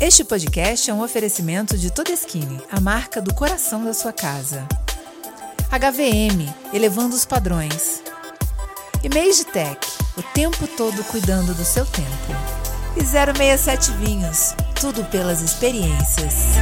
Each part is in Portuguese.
Este podcast é um oferecimento de Todeskine, a marca do coração da sua casa. HVM, elevando os padrões. E Tech, o tempo todo cuidando do seu tempo. E 067 Vinhos, tudo pelas experiências.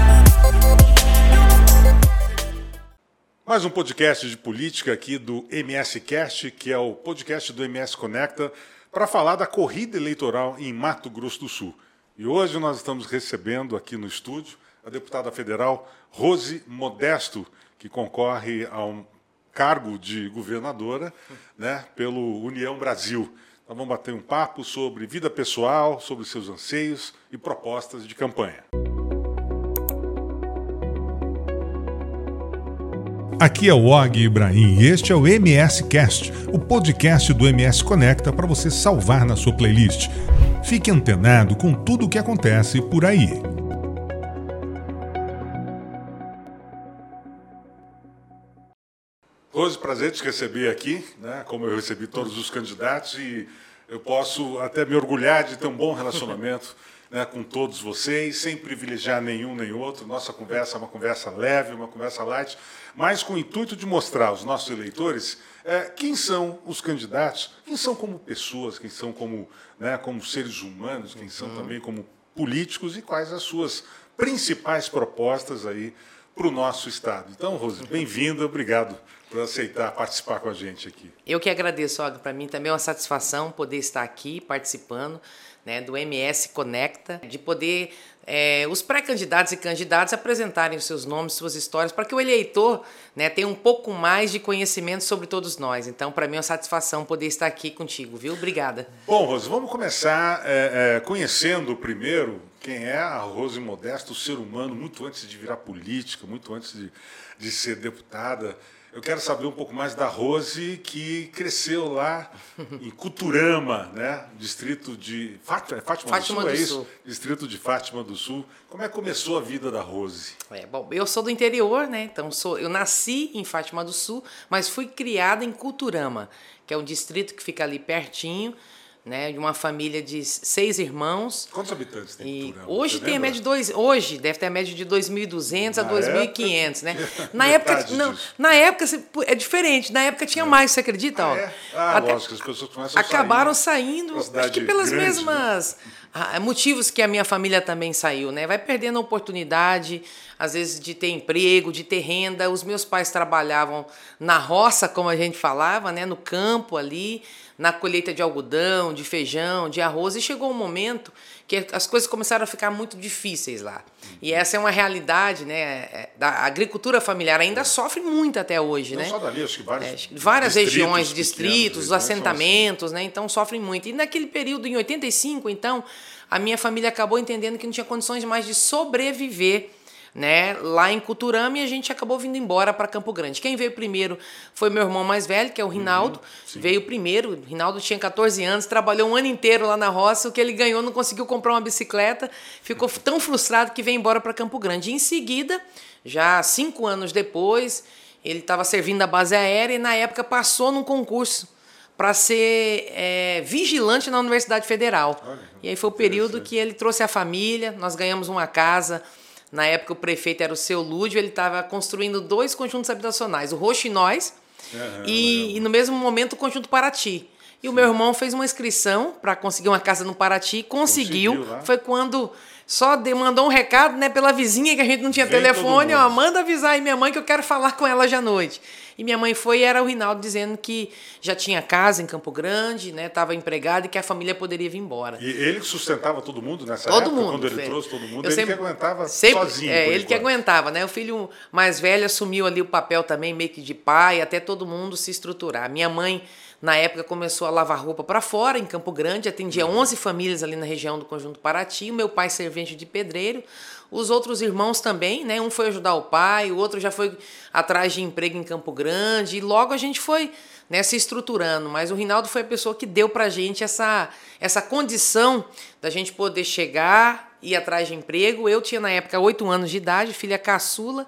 Mais um podcast de política aqui do MS Cast, que é o podcast do MS Conecta, para falar da corrida eleitoral em Mato Grosso do Sul. E hoje nós estamos recebendo aqui no estúdio a deputada federal Rose Modesto, que concorre a um cargo de governadora né, pelo União Brasil. Nós vamos bater um papo sobre vida pessoal, sobre seus anseios e propostas de campanha. Aqui é o Og Ibrahim e este é o MS Cast, o podcast do MS Conecta para você salvar na sua playlist. Fique antenado com tudo o que acontece por aí. Rose, prazer te receber aqui, né? como eu recebi todos os candidatos, e eu posso até me orgulhar de ter um bom relacionamento né, com todos vocês, sem privilegiar nenhum nem outro. Nossa conversa é uma conversa leve, uma conversa light, mas com o intuito de mostrar aos nossos eleitores é, quem são os candidatos, quem são como pessoas, quem são como, né, como seres humanos, quem são uhum. também como políticos e quais as suas principais propostas aí para o nosso Estado. Então, Rose, bem-vinda, obrigado por aceitar participar com a gente aqui. Eu que agradeço, Olga. Para mim também é uma satisfação poder estar aqui participando né, do MS Conecta, de poder é, os pré-candidatos e candidatos apresentarem os seus nomes, suas histórias, para que o eleitor né, tenha um pouco mais de conhecimento sobre todos nós. Então, para mim é uma satisfação poder estar aqui contigo, viu? Obrigada. Bom, Rose, vamos começar é, é, conhecendo primeiro quem é a Rose Modesto, ser humano, muito antes de virar política, muito antes de, de ser deputada. Eu quero saber um pouco mais da Rose, que cresceu lá em Cuturama, né? distrito de Fátima, Fátima, Fátima do Sul, do é Sul. isso? Distrito de Fátima do Sul. Como é que começou a vida da Rose? É, bom, eu sou do interior, né? Então sou, eu nasci em Fátima do Sul, mas fui criada em Cuturama, que é um distrito que fica ali pertinho né, de uma família de seis irmãos. Quantos habitantes tem e Hoje tem a média de dois, hoje deve ter a média de 2.200 a 2.500, né? Na época não, na época é diferente. Na época tinha é. mais, você acredita? Ah, é? ah Até, lógico, as pessoas começam acabaram saindo, acho que pelas grande, mesmas né? Motivos que a minha família também saiu, né? Vai perdendo a oportunidade, às vezes, de ter emprego, de ter renda. Os meus pais trabalhavam na roça, como a gente falava, né? No campo ali na colheita de algodão, de feijão, de arroz, e chegou um momento que as coisas começaram a ficar muito difíceis lá. E essa é uma realidade, né? É, da agricultura familiar ainda é. sofre muito até hoje, Não né? Só dali, acho que vários é, várias regiões, distritos, pequenos, assentamentos, né? Então sofrem muito. E naquele período, em 85, então, a minha família acabou entendendo que não tinha condições mais de sobreviver né, lá em Cuturama e a gente acabou vindo embora para Campo Grande. Quem veio primeiro foi meu irmão mais velho, que é o Rinaldo. Uhum, veio primeiro. O Rinaldo tinha 14 anos, trabalhou um ano inteiro lá na roça. O que ele ganhou não conseguiu comprar uma bicicleta. Ficou tão frustrado que veio embora para Campo Grande. E em seguida, já cinco anos depois, ele estava servindo a base aérea e na época passou num concurso para ser é, vigilante na Universidade Federal. Olha, e aí foi o período que ele trouxe a família, nós ganhamos uma casa na época o prefeito era o seu Lúdio, ele estava construindo dois conjuntos habitacionais, o Roxinóis uhum, e, e, no mesmo momento o conjunto Paraty. E Sim. o meu irmão fez uma inscrição para conseguir uma casa no Paraty, conseguiu. conseguiu foi quando só mandou um recado né, pela vizinha que a gente não tinha Vem telefone, ó, manda avisar aí minha mãe que eu quero falar com ela hoje à noite. E minha mãe foi e era o Rinaldo dizendo que já tinha casa em Campo Grande, né? Estava empregado e que a família poderia vir embora. E ele sustentava todo mundo nessa todo época? Mundo, quando ele trouxe todo mundo, eu ele sempre, que aguentava sempre, sozinho. É, ele enquanto. que aguentava, né? O filho mais velho assumiu ali o papel também, meio que de pai, até todo mundo se estruturar. Minha mãe na época começou a lavar roupa para fora, em Campo Grande, atendia 11 uhum. famílias ali na região do Conjunto Paraty. O meu pai servente de pedreiro, os outros irmãos também, né? Um foi ajudar o pai, o outro já foi atrás de emprego em Campo Grande. E logo a gente foi né, se estruturando. Mas o Rinaldo foi a pessoa que deu para a gente essa, essa condição da gente poder chegar, ir atrás de emprego. Eu tinha na época oito anos de idade, filha caçula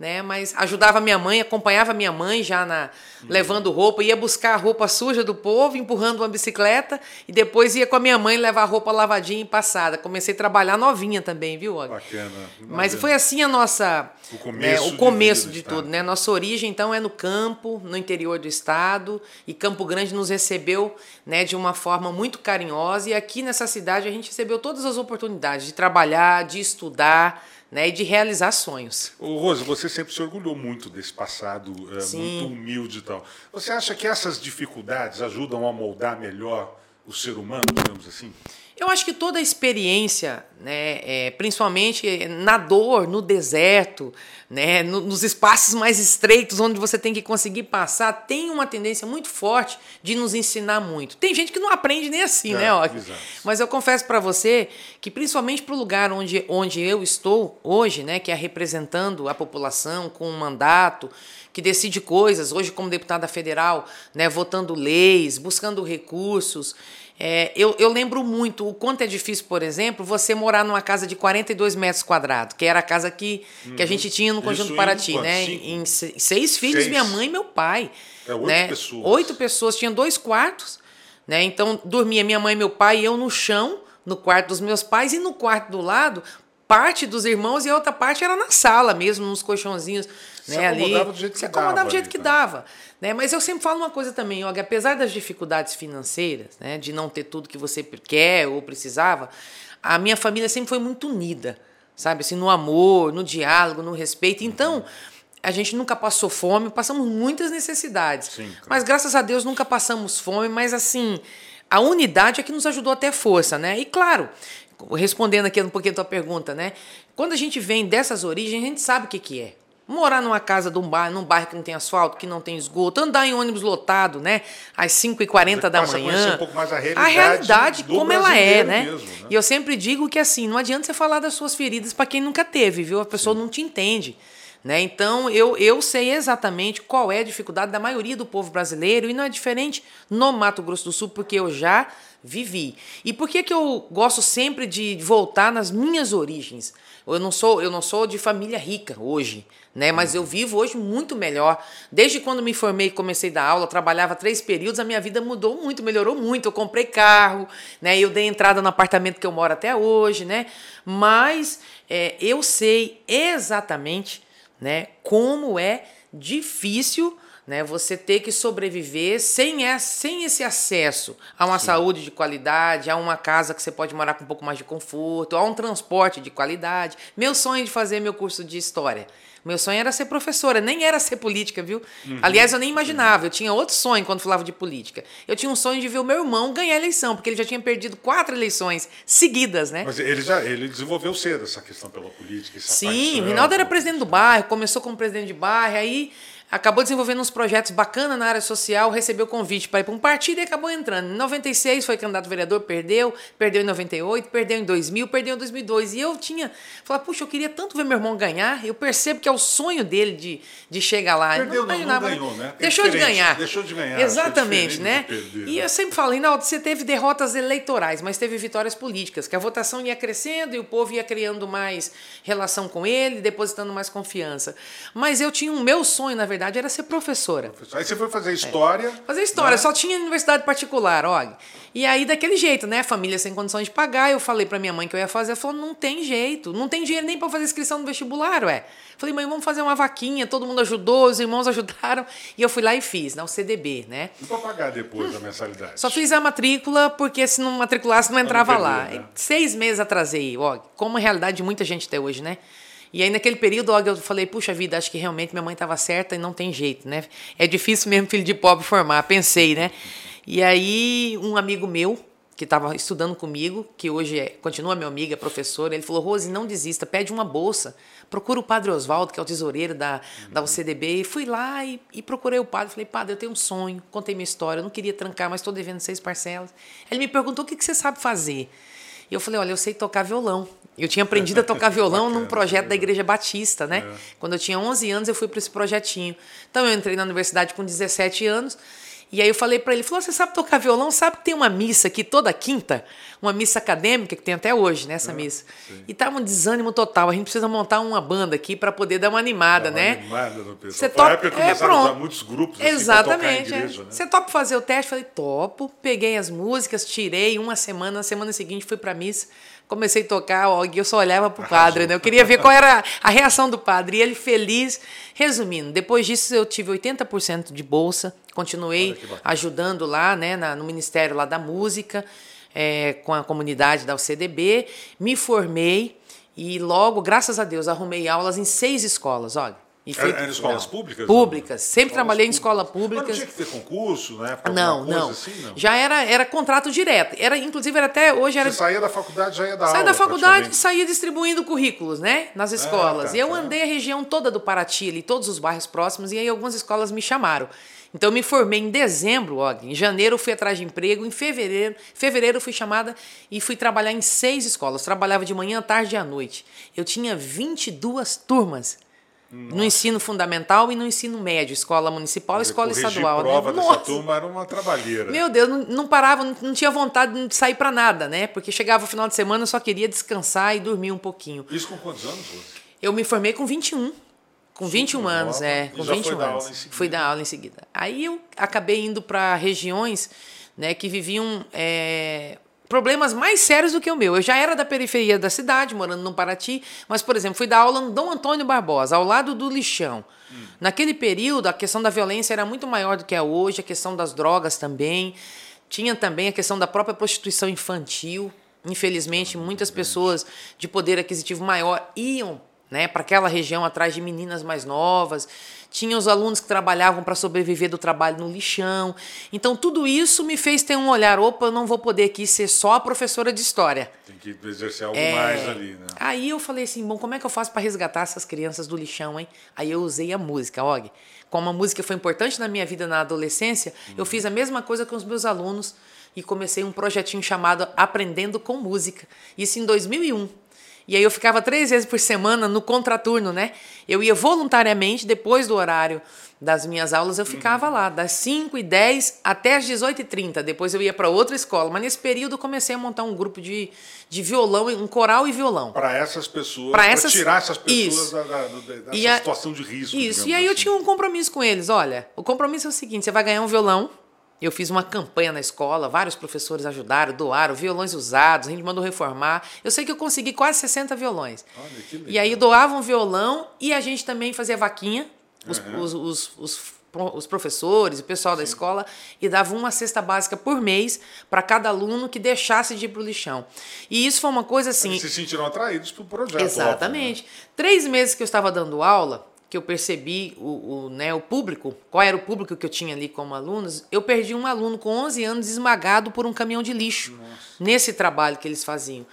né? Mas ajudava minha mãe, acompanhava minha mãe já na uhum. levando roupa, ia buscar a roupa suja do povo, empurrando uma bicicleta e depois ia com a minha mãe levar a roupa lavadinha e passada. Comecei a trabalhar novinha também, viu? Bacana. Mas foi assim a nossa o começo, né, o começo de, de tudo, né? Nossa origem então é no campo, no interior do estado, e Campo Grande nos recebeu, né, de uma forma muito carinhosa e aqui nessa cidade a gente recebeu todas as oportunidades de trabalhar, de estudar, né, e de realizar sonhos. Ô, Rose, você sempre se orgulhou muito desse passado é, muito humilde e tal. Você acha que essas dificuldades ajudam a moldar melhor o ser humano, digamos assim? Eu acho que toda a experiência, né, é, principalmente na dor, no deserto, né, no, nos espaços mais estreitos onde você tem que conseguir passar, tem uma tendência muito forte de nos ensinar muito. Tem gente que não aprende nem assim, né, é, né, ó. Mas eu confesso para você que principalmente para o lugar onde, onde eu estou hoje, né, que é representando a população com um mandato que decide coisas, hoje como deputada federal, né, votando leis, buscando recursos, é, eu, eu, lembro muito o quanto é difícil, por exemplo, você morar numa casa de 42 metros quadrados, que era a casa que, uhum. que a gente tinha no Conjunto Paraty, né? Cinco? Em seis filhos, seis. minha mãe e meu pai. É, oito né? pessoas. Oito pessoas, tinham dois quartos, né? Então dormia minha mãe, meu pai e eu no chão, no quarto dos meus pais, e no quarto do lado, parte dos irmãos e a outra parte era na sala mesmo, nos colchãozinhos. Se né, acomodava ali, do jeito que se acomodava dava, do jeito ali, que tá? dava. Né? Mas eu sempre falo uma coisa também, Yoga, apesar das dificuldades financeiras, né, de não ter tudo que você quer ou precisava, a minha família sempre foi muito unida, sabe? Assim, no amor, no diálogo, no respeito. Então, a gente nunca passou fome, passamos muitas necessidades. Sim, claro. Mas graças a Deus nunca passamos fome, mas assim, a unidade é que nos ajudou a ter força, né? E claro, respondendo aqui um pouquinho a tua pergunta, né? Quando a gente vem dessas origens, a gente sabe o que, que é morar numa casa de um bairro, num bairro que não tem asfalto, que não tem esgoto, andar em ônibus lotado, né? Às 5h40 da manhã. Um pouco mais a realidade, a realidade como ela é, né? Mesmo, né? E eu sempre digo que assim, não adianta você falar das suas feridas para quem nunca teve, viu? A pessoa Sim. não te entende. Né? Então, eu, eu sei exatamente qual é a dificuldade da maioria do povo brasileiro e não é diferente no Mato Grosso do Sul, porque eu já vivi. E por que, que eu gosto sempre de voltar nas minhas origens? Eu não sou, eu não sou de família rica hoje, né? Mas eu vivo hoje muito melhor. Desde quando me formei e comecei a dar aula, trabalhava três períodos, a minha vida mudou muito, melhorou muito. Eu comprei carro, né? Eu dei entrada no apartamento que eu moro até hoje, né? Mas é, eu sei exatamente, né? Como é difícil né? Você ter que sobreviver sem, esse, sem esse acesso a uma Sim. saúde de qualidade, a uma casa que você pode morar com um pouco mais de conforto, a um transporte de qualidade. Meu sonho de fazer meu curso de história. Meu sonho era ser professora, nem era ser política, viu? Uhum. Aliás, eu nem imaginava. Eu tinha outro sonho quando falava de política. Eu tinha um sonho de ver o meu irmão ganhar a eleição, porque ele já tinha perdido quatro eleições seguidas, né? Mas ele já ele desenvolveu cedo essa questão pela política. Sim, o Rinaldo era presidente do bairro, começou como presidente de bairro, aí acabou desenvolvendo uns projetos bacanas na área social, recebeu convite para ir para um partido e acabou entrando. Em 96 foi candidato vereador, perdeu, perdeu em 98, perdeu em 2000, perdeu em 2002. E eu tinha, falei, puxa, eu queria tanto ver meu irmão ganhar. Eu percebo que é o sonho dele de, de chegar lá. Perdeu, não, não, não ganhou, né? É Deixou de ganhar. Deixou de ganhar. Exatamente, né? Perder, e né? eu sempre falo, Reinaldo, você teve derrotas eleitorais, mas teve vitórias políticas, que a votação ia crescendo e o povo ia criando mais relação com ele, depositando mais confiança. Mas eu tinha um meu sonho, na verdade, verdade era ser professora. Aí você foi fazer história. É. Fazer história, né? só tinha universidade particular, olha. E aí, daquele jeito, né? Família sem condições de pagar. Eu falei para minha mãe que eu ia fazer. Ela falou: não tem jeito, não tem dinheiro nem para fazer inscrição no vestibular, ué. Falei, mãe, vamos fazer uma vaquinha. Todo mundo ajudou, os irmãos ajudaram. E eu fui lá e fiz, na UCDB, né? E para pagar depois hum. a mensalidade? Só fiz a matrícula, porque se não matriculasse, não entrava não lá. Né? Seis meses atrasei, ó. Como a realidade de muita gente até hoje, né? E aí, naquele período, eu falei, puxa vida, acho que realmente minha mãe estava certa e não tem jeito, né? É difícil mesmo filho de pobre formar, pensei, né? E aí, um amigo meu, que estava estudando comigo, que hoje é, continua meu amigo, é professor, ele falou, Rose, não desista, pede uma bolsa, procura o padre Oswaldo, que é o tesoureiro da, da UCDB, e fui lá e, e procurei o padre, falei, padre, eu tenho um sonho, contei minha história, eu não queria trancar, mas estou devendo seis parcelas. Ele me perguntou, o que, que você sabe fazer? E eu falei, olha, eu sei tocar violão. Eu tinha aprendido a tocar violão num projeto da Igreja Batista, né? É. Quando eu tinha 11 anos, eu fui para esse projetinho. Então, eu entrei na universidade com 17 anos. E aí eu falei para ele, falou, você sabe tocar violão? Sabe que tem uma missa aqui toda quinta? uma missa acadêmica, que tem até hoje, né, essa é, missa. Sim. E tava um desânimo total. A gente precisa montar uma banda aqui para poder dar uma animada, dar né? Uma animada no pessoal. Você topa... época é, pronto. a usar muitos grupos Exatamente. Assim, igreja, é. né? Você topa fazer o teste? Falei, topo. Peguei as músicas, tirei uma semana, na semana seguinte fui para missa comecei a tocar, e eu só olhava para o padre, né? Eu queria ver qual era a reação do padre. E ele feliz. Resumindo, depois disso eu tive 80% de bolsa, continuei ajudando lá, né, na, no Ministério lá da Música, é, com a comunidade da UCDB, me formei e logo, graças a Deus, arrumei aulas em seis escolas, olha. E foi, era, escolas públicas? Públicas. Sempre escolas trabalhei em escola pública. Não tinha que ter concurso, né? Não, não. Assim, não. Já era, era contrato direto. Era, inclusive, era até hoje era. Você saía da faculdade, já ia dar saía aula. Saía da faculdade e saía distribuindo currículos, né? Nas escolas. Ah, tá, e eu tá. andei a região toda do Paraty, ali, todos os bairros próximos, e aí algumas escolas me chamaram. Então eu me formei em dezembro, ó, em janeiro fui atrás de emprego, em fevereiro, fevereiro fui chamada e fui trabalhar em seis escolas. Trabalhava de manhã, tarde e à noite. Eu tinha 22 turmas nossa. No ensino fundamental e no ensino médio, escola municipal e escola estadual. A né? prova né? dessa turma era uma trabalheira. Meu Deus, não, não parava, não, não, tinha vontade de sair para nada, né? Porque chegava o final de semana, eu só queria descansar e dormir um pouquinho. Isso com quantos anos, Rose? Eu me formei com 21. Com 21 Super anos, nova. é. Com 21 foi anos. Fui dar aula em seguida. Aí eu acabei indo para regiões né, que viviam. É, problemas mais sérios do que o meu. Eu já era da periferia da cidade, morando no Paraty, mas, por exemplo, fui dar aula no Dom Antônio Barbosa, ao lado do lixão. Hum. Naquele período, a questão da violência era muito maior do que é hoje, a questão das drogas também. Tinha também a questão da própria prostituição infantil. Infelizmente, muitas pessoas de poder aquisitivo maior iam né, para aquela região atrás de meninas mais novas. Tinha os alunos que trabalhavam para sobreviver do trabalho no lixão. Então, tudo isso me fez ter um olhar: opa, eu não vou poder aqui ser só a professora de história. Tem que exercer algo é... mais ali, né? Aí eu falei assim: bom, como é que eu faço para resgatar essas crianças do lixão, hein? Aí eu usei a música, Og. Como a música foi importante na minha vida na adolescência, eu fiz a mesma coisa com os meus alunos e comecei um projetinho chamado Aprendendo com Música. Isso em 2001. E aí eu ficava três vezes por semana no contraturno, né? Eu ia voluntariamente, depois do horário das minhas aulas, eu ficava uhum. lá, das 5 e 10 até as 18 e 30. Depois eu ia para outra escola. Mas nesse período eu comecei a montar um grupo de, de violão, um coral e violão. Para essas pessoas, para essas... tirar essas pessoas da, da, dessa a... situação de risco. Isso, e aí assim. eu tinha um compromisso com eles. Olha, o compromisso é o seguinte: você vai ganhar um violão eu fiz uma campanha na escola, vários professores ajudaram, doaram violões usados, a gente mandou reformar. Eu sei que eu consegui quase 60 violões. Olha, que legal. E aí doavam um violão e a gente também fazia vaquinha, os, uhum. os, os, os, os professores, o pessoal Sim. da escola, e dava uma cesta básica por mês para cada aluno que deixasse de ir para o lixão. E isso foi uma coisa assim. Eles se sentiram atraídos para o projeto. Exatamente. Óbvio, né? Três meses que eu estava dando aula, que eu percebi o, o, né, o público, qual era o público que eu tinha ali como alunos, eu perdi um aluno com 11 anos esmagado por um caminhão de lixo Nossa. nesse trabalho que eles faziam.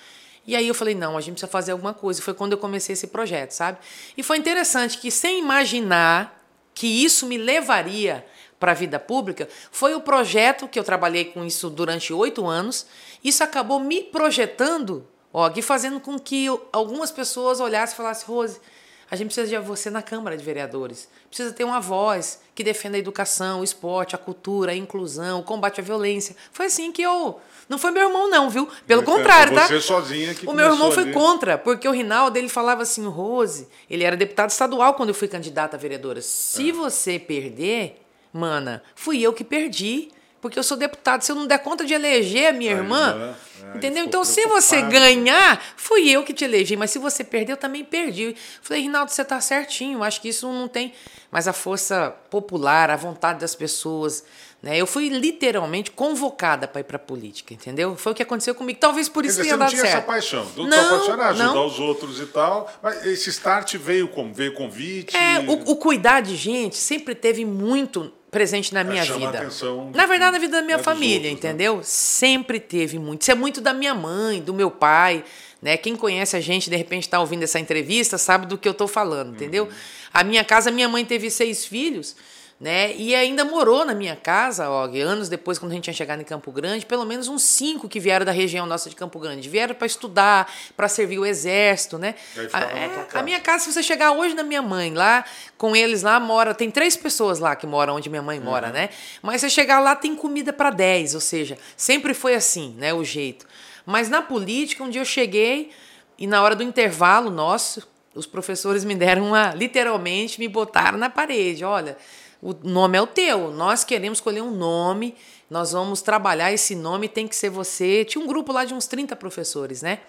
E aí eu falei, não, a gente precisa fazer alguma coisa. Foi quando eu comecei esse projeto, sabe? E foi interessante que, sem imaginar que isso me levaria para a vida pública, foi o projeto que eu trabalhei com isso durante oito anos. Isso acabou me projetando, ó, e fazendo com que algumas pessoas olhassem e falassem, Rose, a gente precisa de você na Câmara de Vereadores. Precisa ter uma voz que defenda a educação, o esporte, a cultura, a inclusão, o combate à violência. Foi assim que eu. Não foi meu irmão, não, viu? Pelo contrário, tá? Você sozinha que O meu irmão foi contra, porque o Rinaldo ele falava assim, Rose, ele era deputado estadual quando eu fui candidata a vereadora. Se é. você perder, mana, fui eu que perdi porque eu sou deputado. Se eu não der conta de eleger a minha irmã, é, entendeu? Então, se você ganhar, fui eu que te elegi, mas se você perder, eu também perdi. Falei, Rinaldo, você está certinho. Acho que isso não tem. Mas a força popular, a vontade das pessoas. Né? Eu fui literalmente convocada para ir para a política, entendeu? Foi o que aconteceu comigo. Talvez por isso tenha dado certo. Você não tinha essa paixão. Do não, paixão era ajudar não. os outros e tal. Mas esse start veio como? Veio convite? É, o, o cuidar de gente sempre teve muito presente na minha vida. Na verdade, na vida da minha família, outros, né? entendeu? Né? Sempre teve muito. Isso é muito da minha mãe, do meu pai. Né? Quem conhece a gente, de repente, está ouvindo essa entrevista, sabe do que eu estou falando, entendeu? Uhum. A minha casa, minha mãe teve seis filhos né? E ainda morou na minha casa, ó, anos depois, quando a gente tinha chegado em Campo Grande, pelo menos uns cinco que vieram da região nossa de Campo Grande. Vieram para estudar, para servir o exército, né? A, é, a, minha casa, se você chegar hoje na minha mãe, lá com eles lá mora, tem três pessoas lá que moram onde minha mãe mora, uhum. né? Mas você chegar lá tem comida para dez, ou seja, sempre foi assim, né? O jeito. Mas na política, um dia eu cheguei e na hora do intervalo nosso, os professores me deram uma, literalmente, me botaram na parede. Olha, o nome é o teu, nós queremos escolher um nome, nós vamos trabalhar esse nome, tem que ser você. Tinha um grupo lá de uns 30 professores, né?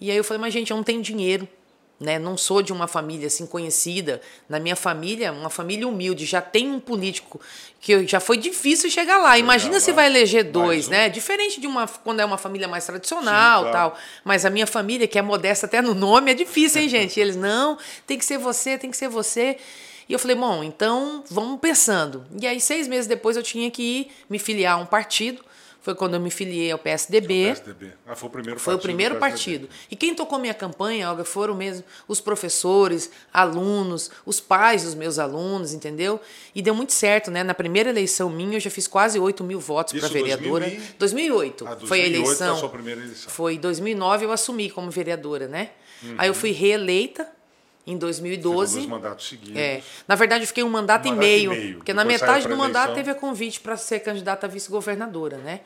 E aí eu falei, mas gente, eu não tenho dinheiro né? Não sou de uma família assim conhecida. Na minha família, uma família humilde, já tem um político que já foi difícil chegar lá. Imagina se vai eleger dois, um. né? Diferente de uma quando é uma família mais tradicional, Sim, claro. tal. Mas a minha família, que é modesta até no nome, é difícil, hein, gente? E eles não, tem que ser você, tem que ser você. E eu falei, bom, então vamos pensando. E aí, seis meses depois, eu tinha que ir me filiar a um partido. Foi quando eu me filiei ao PSDB. PSDB. Ah, foi o primeiro foi partido. Foi o primeiro partido. E quem tocou minha campanha, Olga, foram mesmo os professores, alunos, os pais dos meus alunos, entendeu? E deu muito certo, né? Na primeira eleição minha, eu já fiz quase 8 mil votos para vereadora. 2000 e... 2008, ah, 2008 foi a eleição. Foi a sua primeira eleição. Foi em 2009 eu assumi como vereadora, né? Uhum. Aí eu fui reeleita em 2012. Dois mandatos seguidos. É. Na verdade, eu fiquei um mandato, um mandato e, meio, e meio, porque na metade do mandato teve a convite para ser candidata a vice-governadora, né?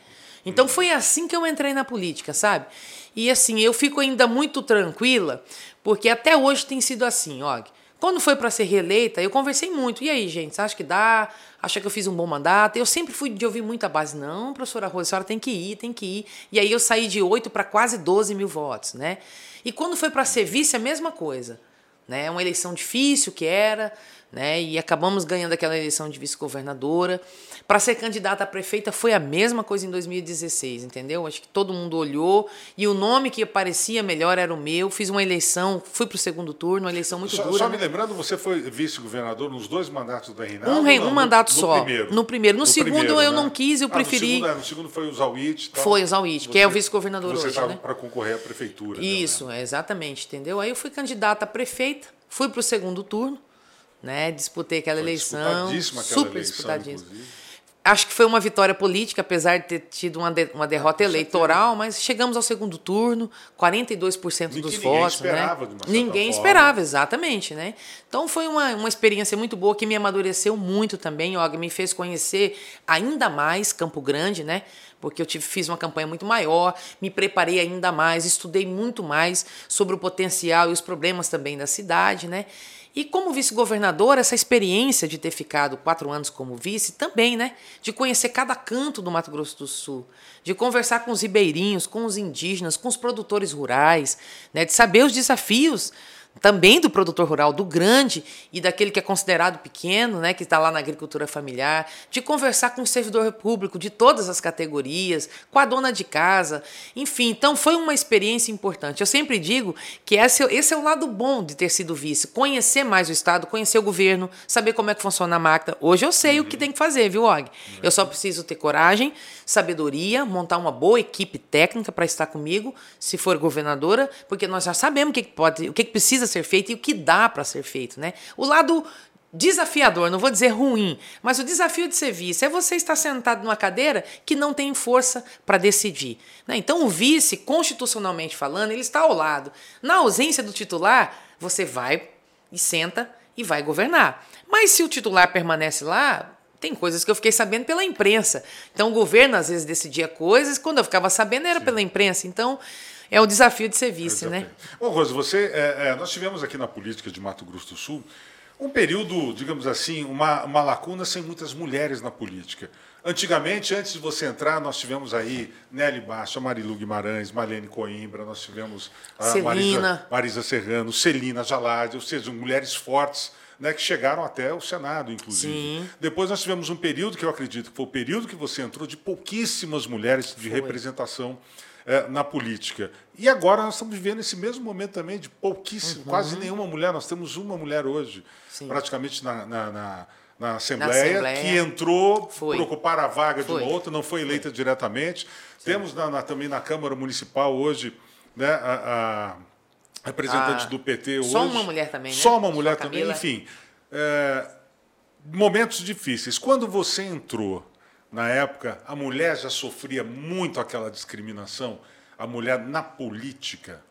Então foi assim que eu entrei na política, sabe? E assim, eu fico ainda muito tranquila, porque até hoje tem sido assim, ó. Quando foi para ser reeleita, eu conversei muito. E aí, gente, você acha que dá? Acha que eu fiz um bom mandato? Eu sempre fui de ouvir muita base. Não, professora Rosa, a senhora tem que ir, tem que ir. E aí eu saí de 8 para quase 12 mil votos, né? E quando foi para ser vice, a mesma coisa. Né? Uma eleição difícil que era, né? E acabamos ganhando aquela eleição de vice-governadora. Para ser candidata a prefeita foi a mesma coisa em 2016, entendeu? Acho que todo mundo olhou e o nome que parecia melhor era o meu. Fiz uma eleição, fui para o segundo turno, uma eleição muito só, dura. Só me né? lembrando, você foi vice-governador nos dois mandatos da Reinaldo? Um, não, um mandato no, só. No primeiro. No primeiro. No, no segundo primeiro, eu né? não quis, eu ah, preferi. No segundo, é, no segundo foi o Zawit. Foi o Zawit, que é o vice-governador hoje. Você estava né? para concorrer à prefeitura. Isso, né? exatamente, entendeu? Aí eu fui candidata a prefeita, fui para o segundo turno né? Disputei aquela foi eleição. Disputadíssima aquela super eleição, disputadíssima. Inclusive. Acho que foi uma vitória política, apesar de ter tido uma, de, uma derrota eleitoral, mas chegamos ao segundo turno, 42% ninguém, dos ninguém votos. Esperava, né? de ninguém esperava, exatamente. Né? Então foi uma, uma experiência muito boa que me amadureceu muito também, ó, me fez conhecer ainda mais Campo Grande, né? porque eu tive, fiz uma campanha muito maior, me preparei ainda mais, estudei muito mais sobre o potencial e os problemas também da cidade. Né? E como vice-governador, essa experiência de ter ficado quatro anos como vice também, né? De conhecer cada canto do Mato Grosso do Sul, de conversar com os ribeirinhos, com os indígenas, com os produtores rurais, né? De saber os desafios também do produtor rural, do grande e daquele que é considerado pequeno, né, que está lá na agricultura familiar, de conversar com o servidor público de todas as categorias, com a dona de casa, enfim. Então foi uma experiência importante. Eu sempre digo que esse, esse é o lado bom de ter sido vice, conhecer mais o Estado, conhecer o governo, saber como é que funciona a máquina. Hoje eu sei uhum. o que tem que fazer, viu, Og? Eu só preciso ter coragem, sabedoria, montar uma boa equipe técnica para estar comigo, se for governadora, porque nós já sabemos o que pode, o que precisa precisa ser feito e o que dá para ser feito, né? O lado desafiador, não vou dizer ruim, mas o desafio de ser vice é você estar sentado numa cadeira que não tem força para decidir. Né? Então, o vice, constitucionalmente falando, ele está ao lado. Na ausência do titular, você vai e senta e vai governar. Mas se o titular permanece lá, tem coisas que eu fiquei sabendo pela imprensa. Então, o governo às vezes decidia coisas, quando eu ficava sabendo era Sim. pela imprensa. Então, é o desafio de ser vice, é né? Bom, Rosa, você, é, é, nós tivemos aqui na política de Mato Grosso do Sul um período, digamos assim, uma, uma lacuna sem muitas mulheres na política. Antigamente, antes de você entrar, nós tivemos aí Nelly Baixa, Marilu Guimarães, Marlene Coimbra, nós tivemos a Marisa, Marisa Serrano, Celina Jalade, ou seja, mulheres fortes né, que chegaram até o Senado, inclusive. Sim. Depois nós tivemos um período que eu acredito que foi o período que você entrou de pouquíssimas mulheres de foi. representação é, na política. E agora nós estamos vivendo esse mesmo momento também de pouquíssimo, uhum. quase nenhuma mulher. Nós temos uma mulher hoje, Sim. praticamente na, na, na na Assembleia, na Assembleia, que entrou foi. por ocupar a vaga foi. de uma outra, não foi eleita foi. diretamente. Sim. Temos na, na, também na Câmara Municipal hoje né, a, a representante a, ah, do PT hoje. Só uma mulher também, né? Só uma mulher só também, enfim. É, momentos difíceis. Quando você entrou na época, a mulher já sofria muito aquela discriminação, a mulher na política.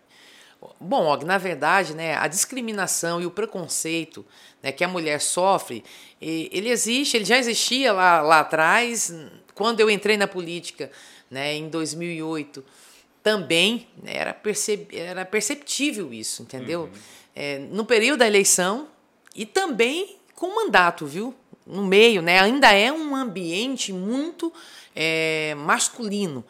Bom, na verdade, né, a discriminação e o preconceito né, que a mulher sofre, ele existe, ele já existia lá, lá atrás, quando eu entrei na política, né, em 2008. também né, era, perceb era perceptível isso, entendeu? Uhum. É, no período da eleição e também com mandato, viu? No meio, né? Ainda é um ambiente muito é, masculino.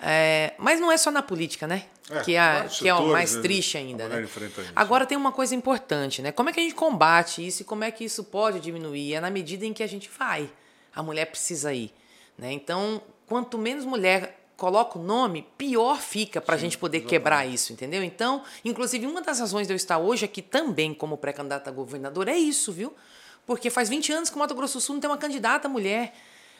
É, mas não é só na política, né? É, que, é, que é o mais né, triste ainda. Né? Agora tem uma coisa importante, né? Como é que a gente combate isso e como é que isso pode diminuir? É na medida em que a gente vai. A mulher precisa ir. Né? Então, quanto menos mulher coloca o nome, pior fica para a gente poder exatamente. quebrar isso, entendeu? Então, inclusive, uma das razões de eu estar hoje aqui também como pré-candidata a governador é isso, viu? Porque faz 20 anos que o Mato Grosso do Sul não tem uma candidata mulher.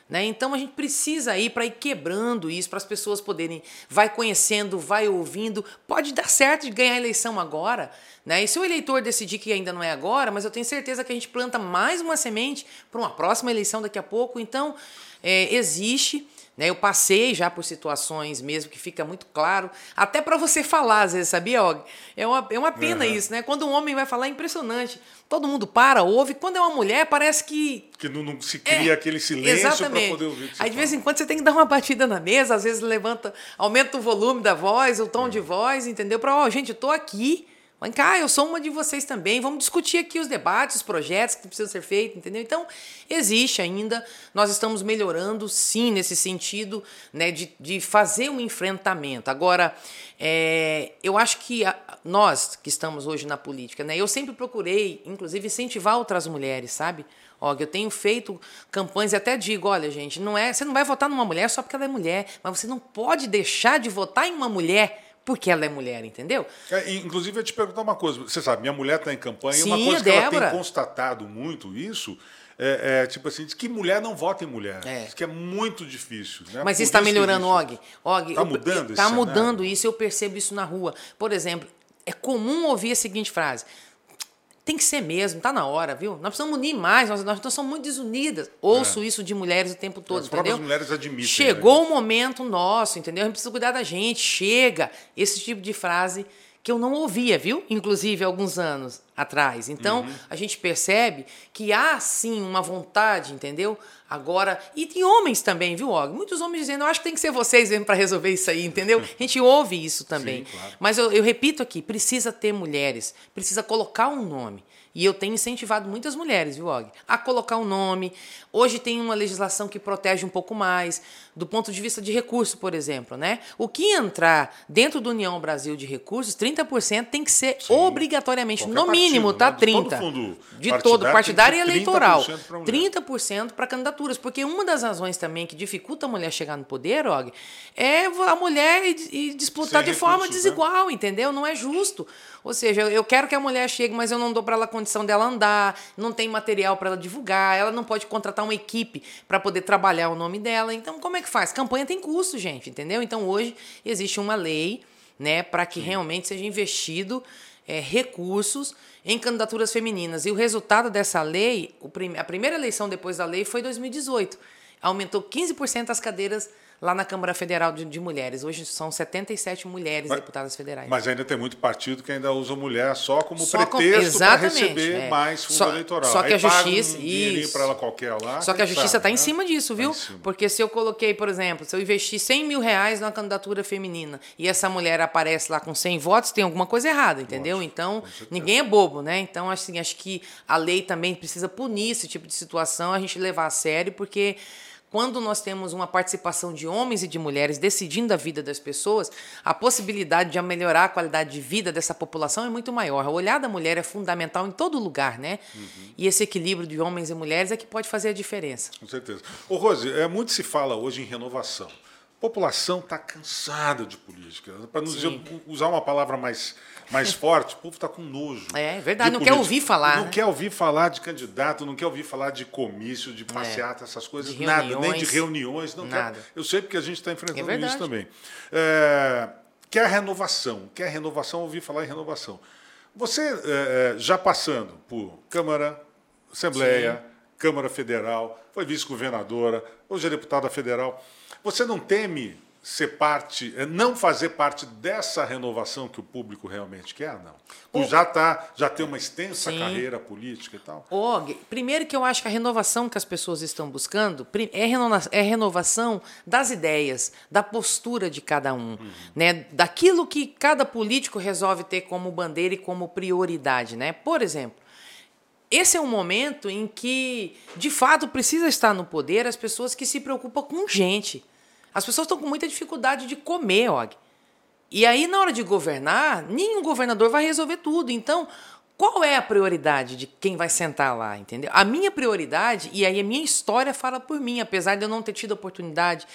Né? Então a gente precisa ir para ir quebrando isso, para as pessoas poderem, vai conhecendo, vai ouvindo. Pode dar certo de ganhar a eleição agora. Né? E se o eleitor decidir que ainda não é agora, mas eu tenho certeza que a gente planta mais uma semente para uma próxima eleição daqui a pouco. Então, é, existe né? Eu passei já por situações mesmo que fica muito claro, até para você falar, às vezes, sabia, Og? É uma, é uma pena uhum. isso, né? Quando um homem vai falar, é impressionante. Todo mundo para, ouve. Quando é uma mulher, parece que. Que não, não se cria é, aquele silêncio para poder ouvir. Aí, de vez em quando, você tem que dar uma batida na mesa, às vezes levanta, aumenta o volume da voz, o tom uhum. de voz, entendeu? Para, ó, oh, gente, tô aqui Vem cá, eu sou uma de vocês também. Vamos discutir aqui os debates, os projetos que precisam ser feitos, entendeu? Então, existe ainda. Nós estamos melhorando, sim, nesse sentido, né, de, de fazer um enfrentamento. Agora, é, eu acho que a, nós que estamos hoje na política, né, eu sempre procurei, inclusive, incentivar outras mulheres, sabe? Ó, eu tenho feito campanhas e até digo, olha, gente, não é, você não vai votar numa mulher só porque ela é mulher, mas você não pode deixar de votar em uma mulher porque ela é mulher, entendeu? É, inclusive, eu te perguntar uma coisa. Você sabe, minha mulher está em campanha Sim, e uma coisa que Débora. ela tem constatado muito isso é, é, tipo assim, diz que mulher não vota em mulher. É. Diz que é muito difícil. Né? Mas isso está melhorando, Og. Og. Está mudando Está mudando isso, eu percebo isso na rua. Por exemplo, é comum ouvir a seguinte frase: tem que ser mesmo, tá na hora, viu? Nós precisamos unir mais, nós, nós, nós somos muito desunidas. Ouço é. isso de mulheres o tempo todo, As entendeu? mulheres admitem. Chegou né? o momento nosso, entendeu? A gente precisa cuidar da gente, chega. Esse tipo de frase que eu não ouvia, viu? Inclusive alguns anos atrás. Então, uhum. a gente percebe que há sim uma vontade, entendeu? Agora, e tem homens também, viu, Og? Muitos homens dizendo, eu acho que tem que ser vocês mesmo para resolver isso aí, entendeu? A gente ouve isso também. Sim, claro. Mas eu, eu repito aqui, precisa ter mulheres, precisa colocar um nome. E eu tenho incentivado muitas mulheres, viu, Og? A colocar um nome. Hoje tem uma legislação que protege um pouco mais, do ponto de vista de recurso, por exemplo, né? O que entrar dentro do União Brasil de recursos, 30% tem que ser Sim. obrigatoriamente, no mínimo, partido, tá? Né? 30%. De todo, fundo de todo partidário e eleitoral. 30% para candidaturas. Porque uma das razões também que dificulta a mulher chegar no poder, Og, é a mulher e, disputar Sem de forma né? desigual, né? entendeu? Não é justo. Ou seja, eu quero que a mulher chegue, mas eu não dou para ela condição dela andar, não tem material para ela divulgar, ela não pode contratar uma equipe para poder trabalhar o nome dela. Então, como é que faz? Campanha tem custo, gente, entendeu? Então, hoje existe uma lei, né, para que realmente seja investido é, recursos em candidaturas femininas. E o resultado dessa lei, a primeira eleição depois da lei foi em 2018. Aumentou 15% as cadeiras lá na Câmara Federal de, de, Mulheres. Hoje são 77 mulheres mas, deputadas federais. Mas ainda tem muito partido que ainda usa mulher só como só pretexto para receber é. mais fundo só, eleitoral. Só que Aí a justiça. Um para ela qualquer lá. Só que a justiça está né? em cima disso, viu? Tá Porque se eu coloquei, por exemplo, se eu investir 100 mil reais numa candidatura feminina e essa mulher aparece lá com 100 votos, tem alguma coisa errada, entendeu? Então, ninguém é bobo, né? Então, assim, acho que a lei também precisa punir esse tipo de situação, a gente levar a sério, porque quando nós temos uma participação de homens e de mulheres decidindo a vida das pessoas, a possibilidade de melhorar a qualidade de vida dessa população é muito maior. O olhar da mulher é fundamental em todo lugar, né? Uhum. E esse equilíbrio de homens e mulheres é que pode fazer a diferença. Com certeza. Ô, Rose, é, muito se fala hoje em renovação. A população está cansada de política. Para nos usar uma palavra mais mais forte, o povo está com nojo. É, é verdade, não quer ouvir falar. Não né? quer ouvir falar de candidato, não quer ouvir falar de comício, de passeata, é. essas coisas, de nada, nem de reuniões. Não nada. Quer. Eu sei porque a gente está enfrentando é isso também. É, quer renovação, quer renovação, ouvir falar em renovação. Você, é, é, já passando por Câmara, Assembleia, Sim. Câmara Federal, foi vice-governadora, hoje é deputada federal, você não teme ser parte, é não fazer parte dessa renovação que o público realmente quer, não? Tu já tá, já tem uma extensa Sim. carreira política e tal. Og, primeiro que eu acho que a renovação que as pessoas estão buscando é, é renovação das ideias, da postura de cada um, uhum. né? Daquilo que cada político resolve ter como bandeira e como prioridade, né? Por exemplo, esse é um momento em que, de fato, precisa estar no poder as pessoas que se preocupam com gente as pessoas estão com muita dificuldade de comer, Og. E aí, na hora de governar, nenhum governador vai resolver tudo. Então, qual é a prioridade de quem vai sentar lá, entendeu? A minha prioridade, e aí a minha história fala por mim, apesar de eu não ter tido a oportunidade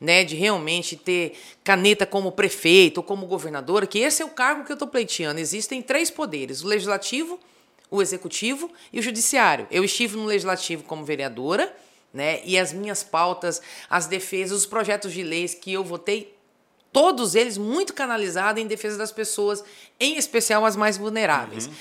né, de realmente ter caneta como prefeito ou como governadora, que esse é o cargo que eu estou pleiteando. Existem três poderes: o legislativo, o executivo e o judiciário. Eu estive no legislativo como vereadora né? E as minhas pautas, as defesas, os projetos de leis que eu votei, todos eles muito canalizados em defesa das pessoas, em especial as mais vulneráveis. Uhum.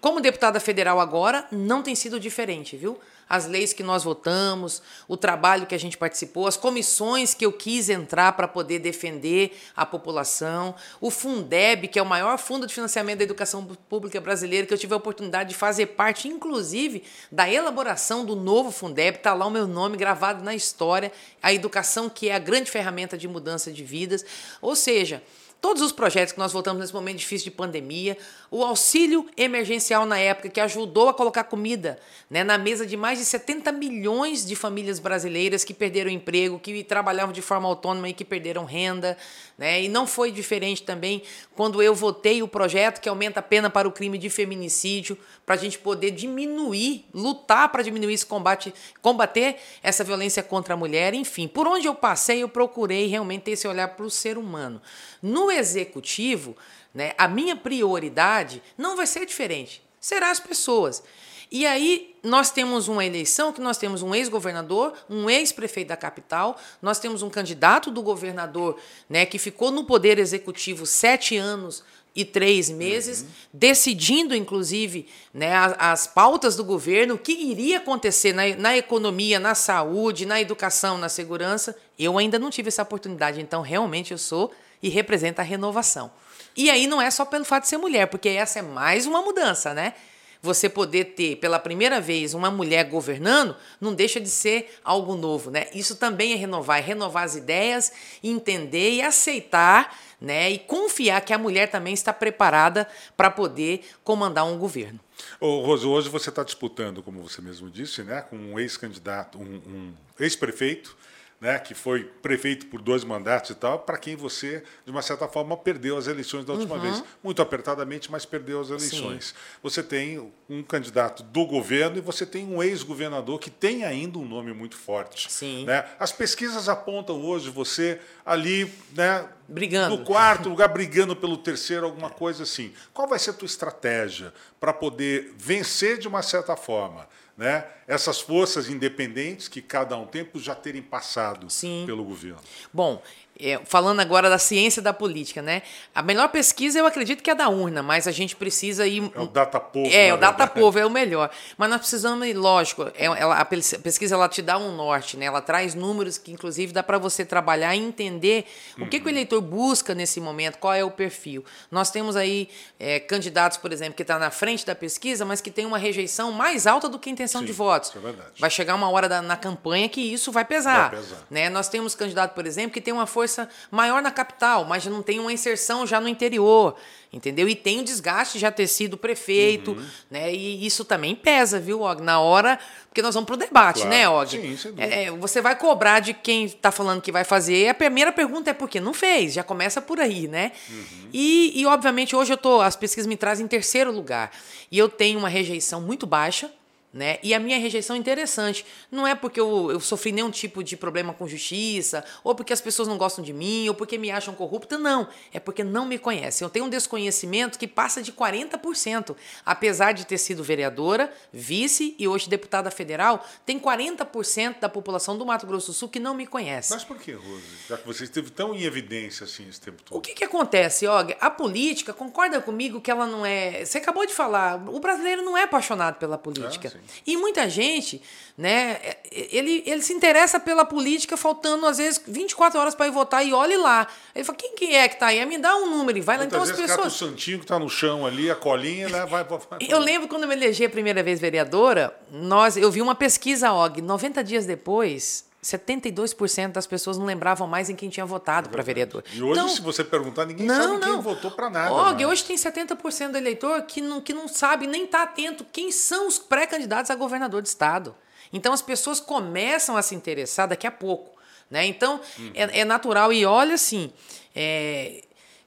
Como deputada federal agora, não tem sido diferente, viu? As leis que nós votamos, o trabalho que a gente participou, as comissões que eu quis entrar para poder defender a população, o Fundeb, que é o maior fundo de financiamento da educação pública brasileira, que eu tive a oportunidade de fazer parte, inclusive, da elaboração do novo Fundeb, está lá o meu nome gravado na história, a educação que é a grande ferramenta de mudança de vidas. Ou seja, Todos os projetos que nós votamos nesse momento difícil de pandemia, o auxílio emergencial na época, que ajudou a colocar comida né, na mesa de mais de 70 milhões de famílias brasileiras que perderam emprego, que trabalhavam de forma autônoma e que perderam renda. Né? E não foi diferente também quando eu votei o projeto que aumenta a pena para o crime de feminicídio, para a gente poder diminuir, lutar para diminuir esse combate, combater essa violência contra a mulher. Enfim, por onde eu passei, eu procurei realmente ter esse olhar para o ser humano. No executivo, né, a minha prioridade não vai ser diferente, será as pessoas. E aí nós temos uma eleição que nós temos um ex-governador, um ex-prefeito da capital, nós temos um candidato do governador né, que ficou no poder executivo sete anos e três meses, uhum. decidindo, inclusive, né, as, as, pautas do governo, o que iria acontecer na, na economia, na saúde, na educação, na segurança. Eu ainda não tive essa oportunidade, então realmente eu sou e representa a renovação. E aí não é só pelo fato de ser mulher, porque essa é mais uma mudança, né? Você poder ter pela primeira vez uma mulher governando não deixa de ser algo novo, né? Isso também é renovar, é renovar as ideias, entender e aceitar, né? E confiar que a mulher também está preparada para poder comandar um governo. Ô, Roso, hoje você está disputando, como você mesmo disse, né, com um ex-candidato, um, um ex-prefeito né, que foi prefeito por dois mandatos e tal, para quem você, de uma certa forma, perdeu as eleições da última uhum. vez. Muito apertadamente, mas perdeu as eleições. Sim. Você tem um candidato do governo e você tem um ex-governador que tem ainda um nome muito forte. Sim. Né? As pesquisas apontam hoje você ali né, brigando. no quarto lugar, brigando pelo terceiro, alguma coisa assim. Qual vai ser a tua estratégia para poder vencer de uma certa forma? né, essas forças independentes que cada um tempo já terem passado Sim. pelo governo. Bom, é, falando agora da ciência da política, né? A melhor pesquisa eu acredito que é da urna, mas a gente precisa ir. É o data povo. É, o data povo é o melhor. Mas nós precisamos, lógico, é, ela, a pesquisa ela te dá um norte, né? Ela traz números que, inclusive, dá para você trabalhar e entender o que, uhum. que, o eleitor busca nesse momento, qual é o perfil. Nós temos aí é, candidatos, por exemplo, que estão tá na frente da pesquisa, mas que tem uma rejeição mais alta do que a intenção Sim, de votos. É verdade. Vai chegar uma hora da, na campanha que isso vai pesar. Vai pesar. Né? Nós temos candidato, por exemplo, que tem uma força força maior na capital, mas não tem uma inserção já no interior, entendeu? E tem o desgaste de já ter sido prefeito, uhum. né? E isso também pesa, viu, Og? Na hora, porque nós vamos para o debate, claro. né, Og? Sim, sem é, é, você vai cobrar de quem está falando que vai fazer. A primeira pergunta é por que não fez? Já começa por aí, né? Uhum. E, e, obviamente, hoje eu tô, as pesquisas me trazem em terceiro lugar. E eu tenho uma rejeição muito baixa né? E a minha rejeição é interessante. Não é porque eu, eu sofri nenhum tipo de problema com justiça, ou porque as pessoas não gostam de mim, ou porque me acham corrupta, não. É porque não me conhecem. Eu tenho um desconhecimento que passa de 40%. Apesar de ter sido vereadora, vice e hoje deputada federal, tem 40% da população do Mato Grosso do Sul que não me conhece. Mas por que, Rose? Já que você esteve tão em evidência assim esse tempo todo. O que, que acontece, Og? A política, concorda comigo que ela não é. Você acabou de falar, o brasileiro não é apaixonado pela política. É, E muita gente, né, ele, ele se interessa pela política faltando, às vezes, 24 horas para ir votar e olhe lá. Ele fala, quem que é que está aí? Me dá um número e vai lá. Muitas então vezes as pessoas... o santinho que está no chão ali, a colinha, né, vai, vai, vai. Eu lembro quando eu me elegi a primeira vez vereadora, nós, eu vi uma pesquisa, Og, 90 dias depois, 72% das pessoas não lembravam mais em quem tinha votado é para vereador. E hoje, então, se você perguntar, ninguém não, sabe não. quem votou para nada. Og, hoje tem 70% do eleitor que não, que não sabe nem está atento quem são os pré-candidatos a governador de estado. Então as pessoas começam a se interessar daqui a pouco. Né? Então uhum. é, é, natural. E olha assim, é,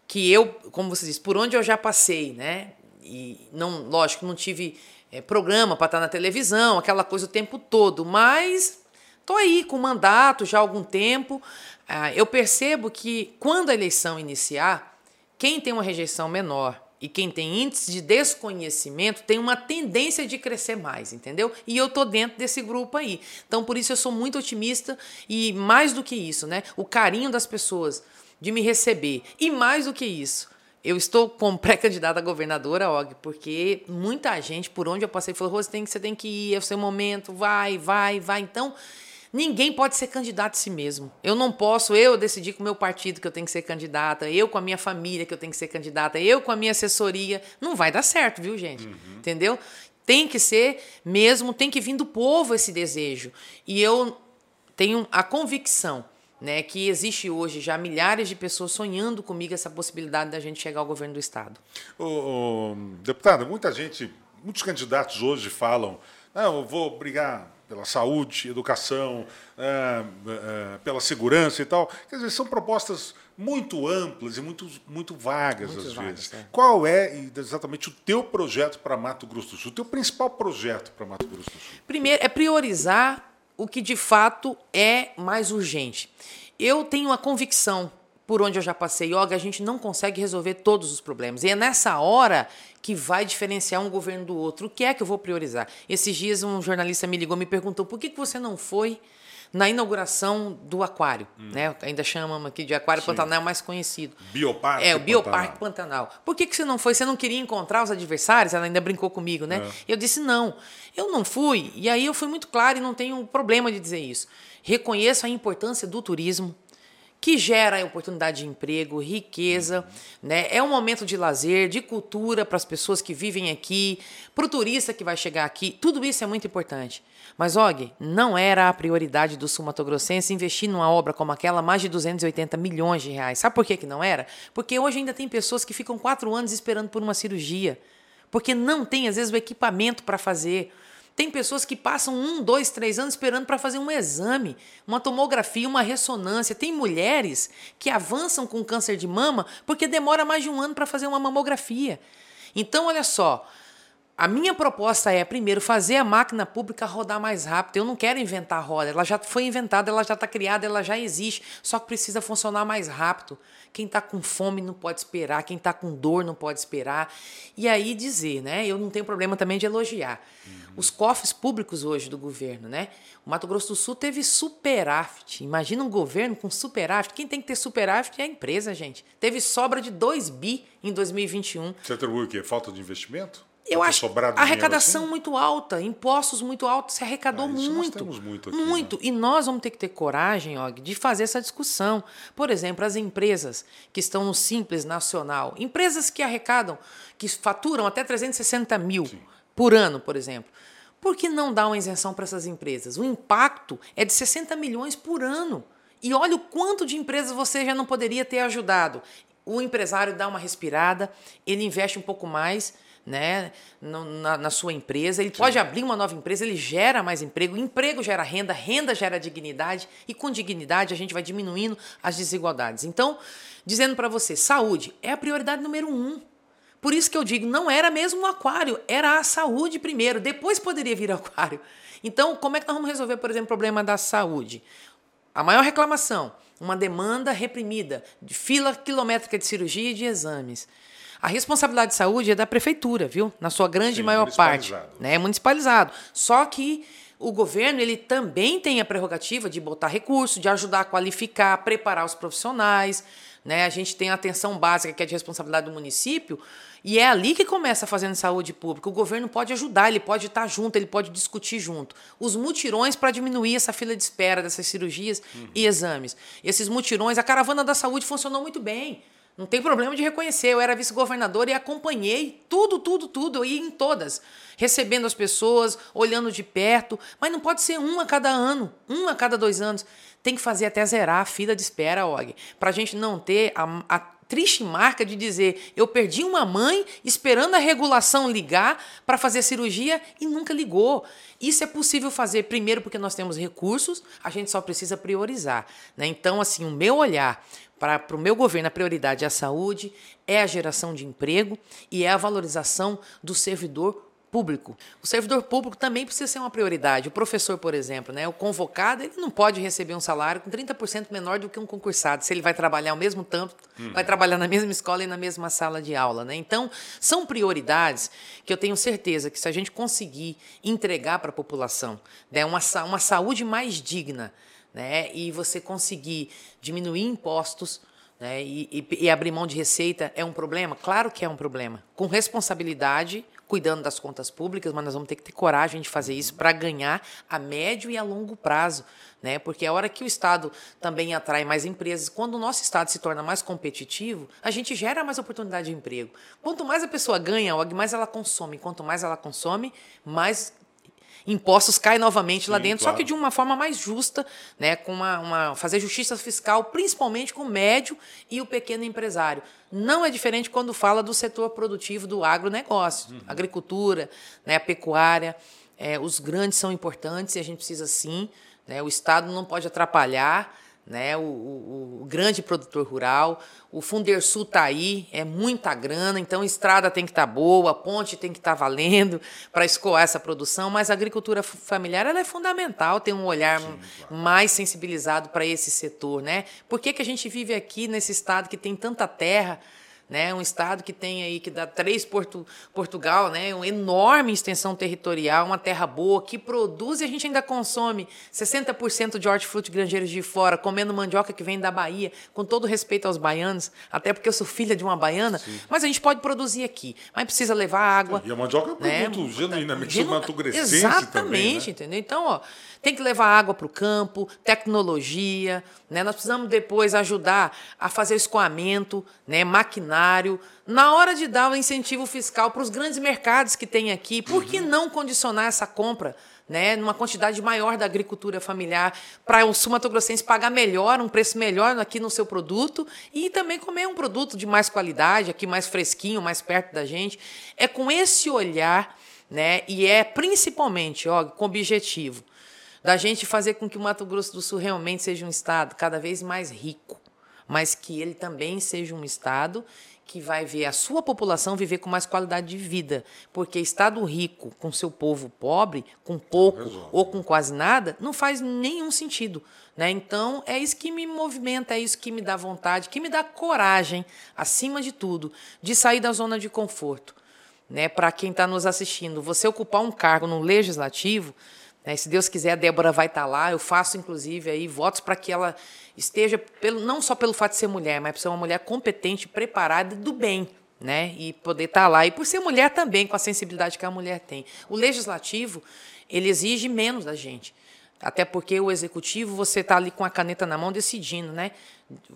que eu, como você disse, por onde eu já passei, né? E não, lógico, não tive é, programa para estar na televisão, aquela coisa o tempo todo, mas Estou aí com mandato já há algum tempo. Ah, eu percebo que quando a eleição iniciar, quem tem uma rejeição menor e quem tem índice de desconhecimento tem uma tendência de crescer mais, entendeu? E eu tô dentro desse grupo aí. Então, por isso eu sou muito otimista e mais do que isso, né? O carinho das pessoas de me receber. E mais do que isso, eu estou como pré-candidata a governadora, Og, porque muita gente, por onde eu passei, falou: Rose, tem que, você tem que ir, é o seu momento, vai, vai, vai. Então, Ninguém pode ser candidato a si mesmo. Eu não posso, eu decidir com o meu partido que eu tenho que ser candidata, eu com a minha família que eu tenho que ser candidata, eu com a minha assessoria. Não vai dar certo, viu, gente? Uhum. Entendeu? Tem que ser mesmo, tem que vir do povo esse desejo. E eu tenho a convicção né, que existe hoje já milhares de pessoas sonhando comigo essa possibilidade da gente chegar ao governo do Estado. Ô, deputada, muita gente, muitos candidatos hoje falam, não, eu vou brigar pela saúde, educação, é, é, pela segurança e tal. Quer dizer, são propostas muito amplas e muito, muito vagas, muito às vagas, vezes. É. Qual é exatamente o teu projeto para Mato Grosso do Sul? O teu principal projeto para Mato Grosso do Sul? Primeiro, é priorizar o que de fato é mais urgente. Eu tenho a convicção por onde eu já passei, Yoga, a gente não consegue resolver todos os problemas. E é nessa hora que vai diferenciar um governo do outro. O que é que eu vou priorizar? Esses dias um jornalista me ligou e me perguntou por que, que você não foi na inauguração do aquário, hum. né? Ainda chamamos aqui de aquário Sim. Pantanal mais conhecido. Bioparque. É, o Bioparque Pantanal. Pantanal. Por que, que você não foi? Você não queria encontrar os adversários? Ela ainda brincou comigo, né? É. Eu disse não. Eu não fui. E aí eu fui muito claro e não tenho problema de dizer isso. Reconheço a importância do turismo que gera oportunidade de emprego, riqueza, né? É um momento de lazer, de cultura para as pessoas que vivem aqui, para o turista que vai chegar aqui. Tudo isso é muito importante. Mas, Og, não era a prioridade do sul investir numa obra como aquela mais de 280 milhões de reais. Sabe por que, que não era? Porque hoje ainda tem pessoas que ficam quatro anos esperando por uma cirurgia, porque não tem, às vezes, o equipamento para fazer. Tem pessoas que passam um, dois, três anos esperando para fazer um exame, uma tomografia, uma ressonância. Tem mulheres que avançam com câncer de mama porque demora mais de um ano para fazer uma mamografia. Então, olha só, a minha proposta é, primeiro, fazer a máquina pública rodar mais rápido. Eu não quero inventar a roda. Ela já foi inventada, ela já está criada, ela já existe. Só que precisa funcionar mais rápido. Quem está com fome não pode esperar, quem está com dor não pode esperar. E aí dizer, né? Eu não tenho problema também de elogiar. Uhum. Os cofres públicos hoje do governo, né? O Mato Grosso do Sul teve superávit. Imagina um governo com superávit. Quem tem que ter superávit é a empresa, gente. Teve sobra de 2 bi em 2021. Você atribui o quê? Falta de investimento? Eu acho arrecadação assim? muito alta, impostos muito altos, se arrecadou ah, muito. Nós muito, aqui, muito. Né? E nós vamos ter que ter coragem, Og, de fazer essa discussão. Por exemplo, as empresas que estão no Simples Nacional, empresas que arrecadam, que faturam até 360 mil Sim. por ano, por exemplo. Por que não dar uma isenção para essas empresas? O impacto é de 60 milhões por ano. E olha o quanto de empresas você já não poderia ter ajudado. O empresário dá uma respirada, ele investe um pouco mais né, na, na sua empresa. Ele Sim. pode abrir uma nova empresa, ele gera mais emprego, emprego gera renda, renda gera dignidade, e com dignidade a gente vai diminuindo as desigualdades. Então, dizendo para você, saúde é a prioridade número um. Por isso que eu digo, não era mesmo o aquário, era a saúde primeiro, depois poderia vir o aquário. Então, como é que nós vamos resolver, por exemplo, o problema da saúde? A maior reclamação, uma demanda reprimida, de fila quilométrica de cirurgia e de exames. A responsabilidade de saúde é da prefeitura, viu? Na sua grande Sim, maior parte. Né? É municipalizado. Só que o governo ele também tem a prerrogativa de botar recurso, de ajudar a qualificar, preparar os profissionais. né? A gente tem a atenção básica, que é de responsabilidade do município, e é ali que começa a fazendo saúde pública. O governo pode ajudar, ele pode estar junto, ele pode discutir junto. Os mutirões para diminuir essa fila de espera dessas cirurgias uhum. e exames. Esses mutirões, a caravana da saúde funcionou muito bem. Não tem problema de reconhecer. Eu era vice-governador e acompanhei tudo, tudo, tudo. Ia em todas, recebendo as pessoas, olhando de perto. Mas não pode ser um a cada ano, um a cada dois anos. Tem que fazer até zerar a fila de espera, Og, para a gente não ter a, a triste marca de dizer eu perdi uma mãe esperando a regulação ligar para fazer cirurgia e nunca ligou. Isso é possível fazer primeiro porque nós temos recursos, a gente só precisa priorizar. Né? Então, assim, o meu olhar para o meu governo, a prioridade é a saúde, é a geração de emprego e é a valorização do servidor público. O servidor público também precisa ser uma prioridade. O professor, por exemplo, né, o convocado, ele não pode receber um salário com 30% menor do que um concursado, se ele vai trabalhar ao mesmo tanto, uhum. vai trabalhar na mesma escola e na mesma sala de aula. Né? Então, são prioridades que eu tenho certeza que se a gente conseguir entregar para a população né, uma, uma saúde mais digna, né? E você conseguir diminuir impostos né? E, e, e, abrir mão de receita é um problema? Claro que é um problema. Com responsabilidade, cuidando das contas públicas, mas nós vamos ter que ter coragem de fazer isso para ganhar a médio e a longo prazo. Né? Porque a hora que o Estado também atrai mais empresas, quando o nosso Estado se torna mais competitivo, a gente gera mais oportunidade de emprego. Quanto mais a pessoa ganha, mais ela consome. Quanto mais ela consome, mais impostos caem novamente Sim, lá dentro, claro. só que de uma forma mais justa, né, com uma, uma, fazer justiça fiscal, principalmente com o médio e o pequeno empresário. Não é diferente quando fala do setor produtivo do agronegócio, uhum. agricultura, né, a pecuária. É, os grandes são importantes e a gente precisa sim. Né, o Estado não pode atrapalhar né? O, o, o, grande produtor rural. O Fundersul está aí, é muita grana, então a estrada tem que estar tá boa, a ponte tem que estar tá valendo para escoar essa produção, mas a agricultura familiar ela é fundamental, tem um olhar Sim, claro. mais sensibilizado para esse setor. Né? Por que, que a gente vive aqui nesse estado que tem tanta terra? Né? Um estado que tem aí que dá três Porto, Portugal, né? Uma enorme extensão territorial, uma terra boa que produz e a gente ainda consome 60% de hortifruti granjeiros de fora, comendo mandioca que vem da Bahia, com todo respeito aos baianos, até porque eu sou filha de uma baiana, Sim. mas a gente pode produzir aqui, mas precisa levar água. E a mandioca é um né? produto genuinamente Genu... Exatamente, também, né? entendeu? Então, ó, tem que levar água para o campo, tecnologia, né? Nós precisamos depois ajudar a fazer escoamento, né? maquinário. Na hora de dar o incentivo fiscal para os grandes mercados que tem aqui, por que não condicionar essa compra? Né, numa quantidade maior da agricultura familiar, para o sumatogrossense pagar melhor, um preço melhor aqui no seu produto e também comer um produto de mais qualidade, aqui mais fresquinho, mais perto da gente. É com esse olhar, né, e é principalmente ó, com objetivo da gente fazer com que o Mato Grosso do Sul realmente seja um estado cada vez mais rico, mas que ele também seja um estado que vai ver a sua população viver com mais qualidade de vida, porque estado rico com seu povo pobre, com pouco ou com quase nada, não faz nenhum sentido. Né? Então, é isso que me movimenta, é isso que me dá vontade, que me dá coragem, acima de tudo, de sair da zona de conforto. Né? Para quem está nos assistindo, você ocupar um cargo no legislativo né? Se Deus quiser, a Débora vai estar tá lá. Eu faço, inclusive, aí votos para que ela esteja, pelo, não só pelo fato de ser mulher, mas por ser uma mulher competente, preparada do bem. Né? E poder estar tá lá. E por ser mulher também, com a sensibilidade que a mulher tem. O legislativo, ele exige menos da gente. Até porque o executivo, você está ali com a caneta na mão decidindo, né?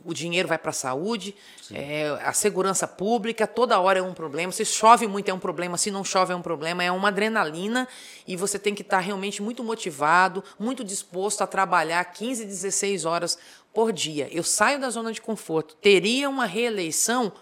O dinheiro vai para a saúde, é, a segurança pública, toda hora é um problema. Se chove muito é um problema, se não chove é um problema. É uma adrenalina e você tem que estar tá realmente muito motivado, muito disposto a trabalhar 15, 16 horas por dia. Eu saio da zona de conforto. Teria uma reeleição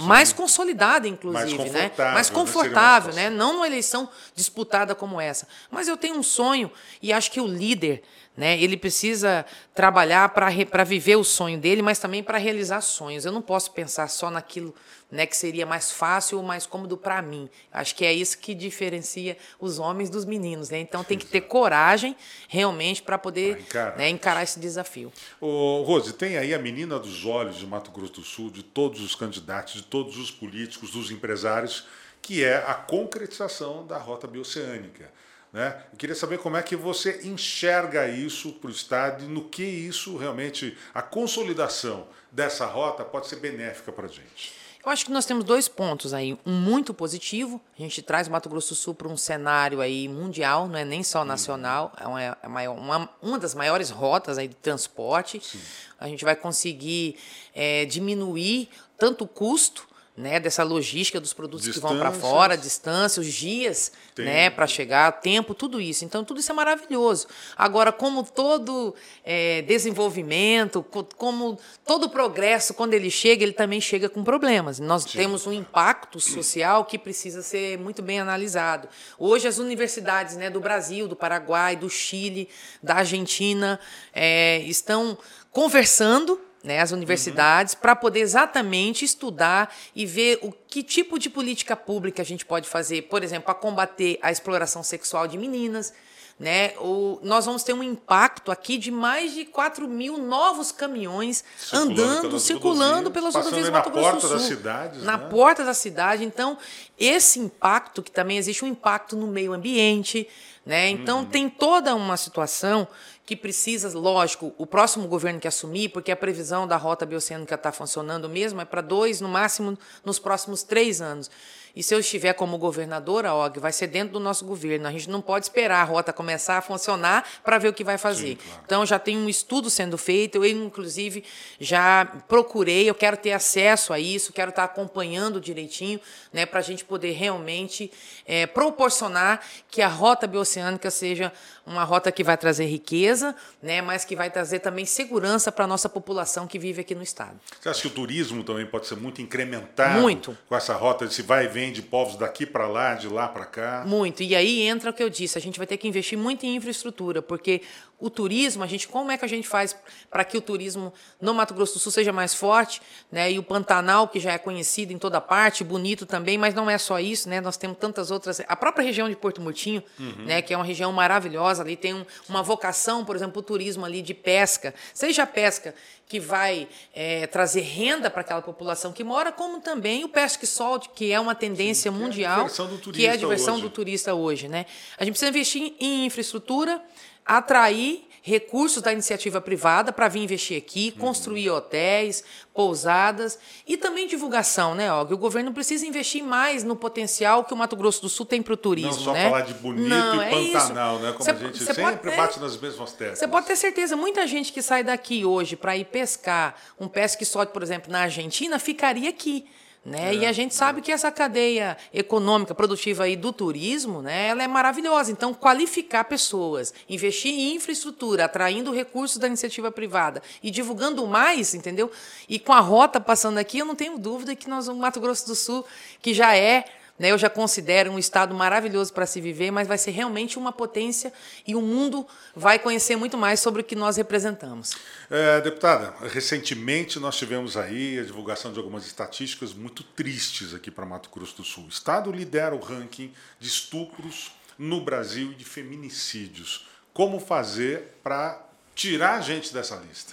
mais consolidada, inclusive, mais né? Mais confortável, né? Não numa eleição disputada como essa. Mas eu tenho um sonho e acho que o líder né? Ele precisa trabalhar para viver o sonho dele, mas também para realizar sonhos. Eu não posso pensar só naquilo né, que seria mais fácil ou mais cômodo para mim. Acho que é isso que diferencia os homens dos meninos. Né? Então tem que ter coragem realmente para poder encarar. Né, encarar. esse desafio. Ô, Rose, tem aí a menina dos olhos de Mato Grosso do Sul, de todos os candidatos, de todos os políticos, dos empresários, que é a concretização da rota bioceânica Né? Eu queria saber como é que você enxerga isso para o Estado e no que isso realmente, a consolidação dessa rota pode ser benéfica para a gente. Eu acho que nós temos dois pontos aí. Um muito positivo, a gente traz o Mato Grosso do Sul para um cenário aí mundial, não é nem só nacional, é uma, é uma, uma das maiores rotas aí de transporte. Sim. A gente vai conseguir é, diminuir tanto o custo né, dessa logística dos produtos que vão para fora, distância, os dias né, para chegar, tempo, tudo isso. Então, tudo isso é maravilhoso. Agora, como todo é, desenvolvimento, como todo progresso, quando ele chega, ele também chega com problemas. Nós Sim. temos um impacto social que precisa ser muito bem analisado. Hoje, as universidades né, do Brasil, do Paraguai, do Chile, da Argentina é, estão conversando né, as universidades, uhum. para poder exatamente estudar e ver o que tipo de política pública a gente pode fazer, por exemplo, para combater a exploração sexual de meninas. Né? O, nós vamos ter um impacto aqui de mais de 4 mil novos caminhões circulando andando, pelas circulando pelas rodovias do Mato Grosso do Sul. Cidades, na né? porta da cidade. Então, esse impacto, que também existe um impacto no meio ambiente, né? Então, uhum. tem toda uma situação que precisa, lógico, o próximo governo que assumir, porque a previsão da rota bioceânica está funcionando mesmo, é para dois, no máximo, nos próximos três anos. E se eu estiver como governadora, Og, vai ser dentro do nosso governo. A gente não pode esperar a rota começar a funcionar para ver o que vai fazer. Sim, claro. Então já tem um estudo sendo feito. Eu, inclusive, já procurei, eu quero ter acesso a isso, quero estar acompanhando direitinho, né, para a gente poder realmente é, proporcionar que a rota bioceânica seja uma rota que vai trazer riqueza, né, mas que vai trazer também segurança para a nossa população que vive aqui no estado. Você acha que o turismo também pode ser muito incrementado muito. com essa rota, se vai e vem de povos daqui para lá, de lá para cá? Muito. E aí entra o que eu disse, a gente vai ter que investir muito em infraestrutura, porque o turismo, a gente como é que a gente faz para que o turismo no Mato Grosso do Sul seja mais forte, né? E o Pantanal que já é conhecido em toda parte, bonito também, mas não é só isso, né? Nós temos tantas outras, a própria região de Porto Murtinho, uhum. né, que é uma região maravilhosa, ali tem um, uma vocação, por exemplo, o turismo ali de pesca, seja a pesca que vai é, trazer renda para aquela população que mora, como também o pesque solte, que é uma tendência Sim, mundial, que é a diversão do turista hoje, né? A gente precisa investir em infraestrutura, atrair recursos da iniciativa privada para vir investir aqui, uhum. construir hotéis, pousadas e também divulgação, né, Og? O governo precisa investir mais no potencial que o Mato Grosso do Sul tem para o turismo. Não só né? falar de bonito Não, e é Pantanal, isso. né? Como cê, a gente sempre pode, bate nas mesmas teclas. Você pode ter certeza, muita gente que sai daqui hoje para ir pescar um pesque só, por exemplo, na Argentina, ficaria aqui. Né? É, e a gente sabe que essa cadeia econômica, produtiva aí do turismo, né, ela é maravilhosa. Então, qualificar pessoas, investir em infraestrutura, atraindo recursos da iniciativa privada e divulgando mais, entendeu? E com a rota passando aqui, eu não tenho dúvida que nós, o Mato Grosso do Sul, que já é? Eu já considero um estado maravilhoso para se viver, mas vai ser realmente uma potência e o mundo vai conhecer muito mais sobre o que nós representamos. É, deputada, recentemente nós tivemos aí a divulgação de algumas estatísticas muito tristes aqui para Mato Grosso do Sul. O estado lidera o ranking de estupros no Brasil e de feminicídios. Como fazer para tirar a gente dessa lista?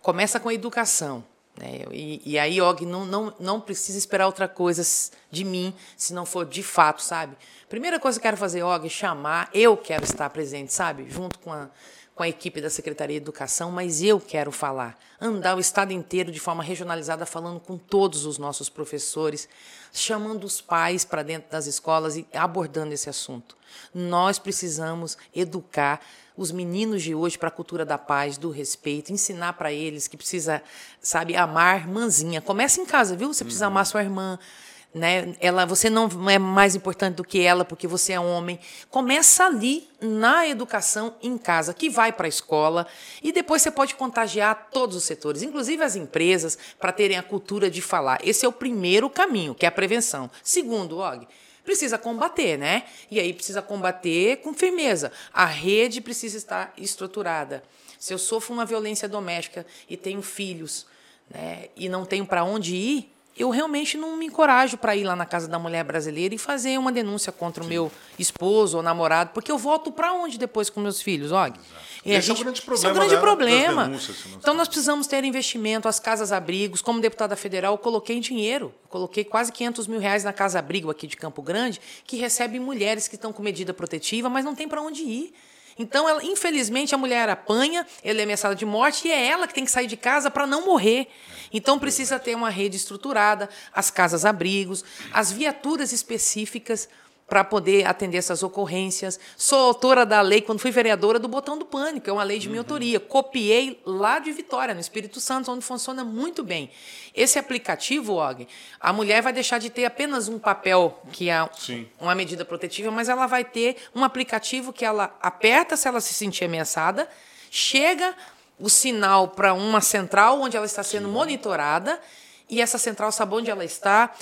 Começa com a educação. Né? E, e, aí, Og, não, não, não precisa esperar outra coisa de mim, se não for de fato, sabe? Primeira coisa que eu quero fazer, Og, é chamar, eu quero estar presente, sabe? Junto com a, com a equipe da Secretaria de Educação, mas eu quero falar, andar o estado inteiro de forma regionalizada, falando com todos os nossos professores, chamando os pais para dentro das escolas e abordando esse assunto. Nós precisamos educar os meninos de hoje para a cultura da paz, do respeito, ensinar para eles que precisa, sabe, amar a irmãzinha. Começa em casa, viu? Você precisa uhum. amar sua irmã. Né? Ela, você não é mais importante do que ela porque você é homem. Começa ali na educação em casa, que vai para a escola e depois você pode contagiar todos os setores, inclusive as empresas, para terem a cultura de falar. Esse é o primeiro caminho, que é a prevenção. Segundo, Og, precisa combater, né? E aí precisa combater com firmeza. A rede precisa estar estruturada. Se eu sofro uma violência doméstica e tenho filhos, né, e não tenho para onde ir, eu realmente não me encorajo para ir lá na casa da mulher brasileira e fazer uma denúncia contra Sim. o meu esposo ou namorado, porque eu volto para onde depois com meus filhos, Og? Esse é um grande problema. é um grande problema. Então nós precisamos ter investimento, as casas-abrigos. Como deputada federal, eu coloquei dinheiro. Eu coloquei quase 500 mil reais na casa-abrigo aqui de Campo Grande, que recebe mulheres que estão com medida protetiva, mas não tem para onde ir. Então, ela, infelizmente, a mulher apanha, ela é ameaçada de morte e é ela que tem que sair de casa para não morrer. Então, precisa ter uma rede estruturada, as casas-abrigos, as viaturas específicas para poder atender essas ocorrências. Sou autora da lei, quando fui vereadora, do Botão do Pânico, é uma lei de minha uhum. autoria. Copiei lá de Vitória, no Espírito Santo, onde funciona muito bem. Esse aplicativo, Og, a mulher vai deixar de ter apenas um papel, que é Sim. uma medida protetiva, mas ela vai ter um aplicativo que ela aperta se ela se sentir ameaçada, chega o sinal para uma central onde ela está sendo Sim. monitorada e essa central sabe onde ela está,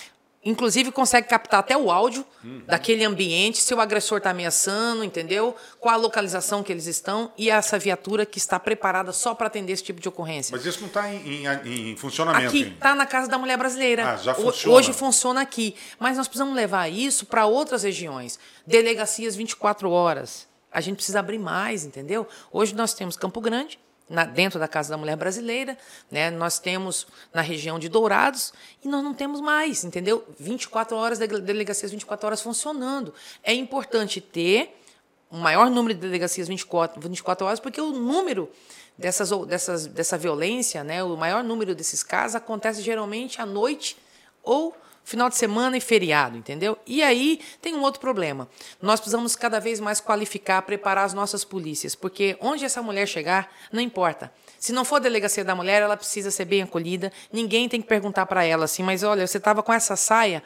Inclusive consegue captar até o áudio uhum. daquele ambiente, se o agressor está ameaçando, entendeu? Qual a localização que eles estão e essa viatura que está preparada só para atender esse tipo de ocorrência. Mas isso não está em, em, em, funcionamento? Aqui está na Casa da Mulher Brasileira. Ah, já funciona. Hoje funciona aqui. Mas nós precisamos levar isso para outras regiões. Delegacias 24 horas. A gente precisa abrir mais, entendeu? Hoje nós temos Campo Grande, na, dentro da Casa da Mulher Brasileira, né? Nós temos na região de Dourados e nós não temos mais, entendeu? 24 horas, delegacias 24 horas funcionando. É importante ter um maior número de delegacias 24, 24 horas, porque o número dessas, dessas, dessa violência, né? O maior número desses casos acontece geralmente à noite ou final de semana e feriado, entendeu? E aí tem um outro problema. Nós precisamos cada vez mais qualificar, preparar as nossas polícias, porque onde essa mulher chegar, não importa. Se não for delegacia da mulher, ela precisa ser bem acolhida. Ninguém tem que perguntar para ela assim, mas olha, você estava com essa saia,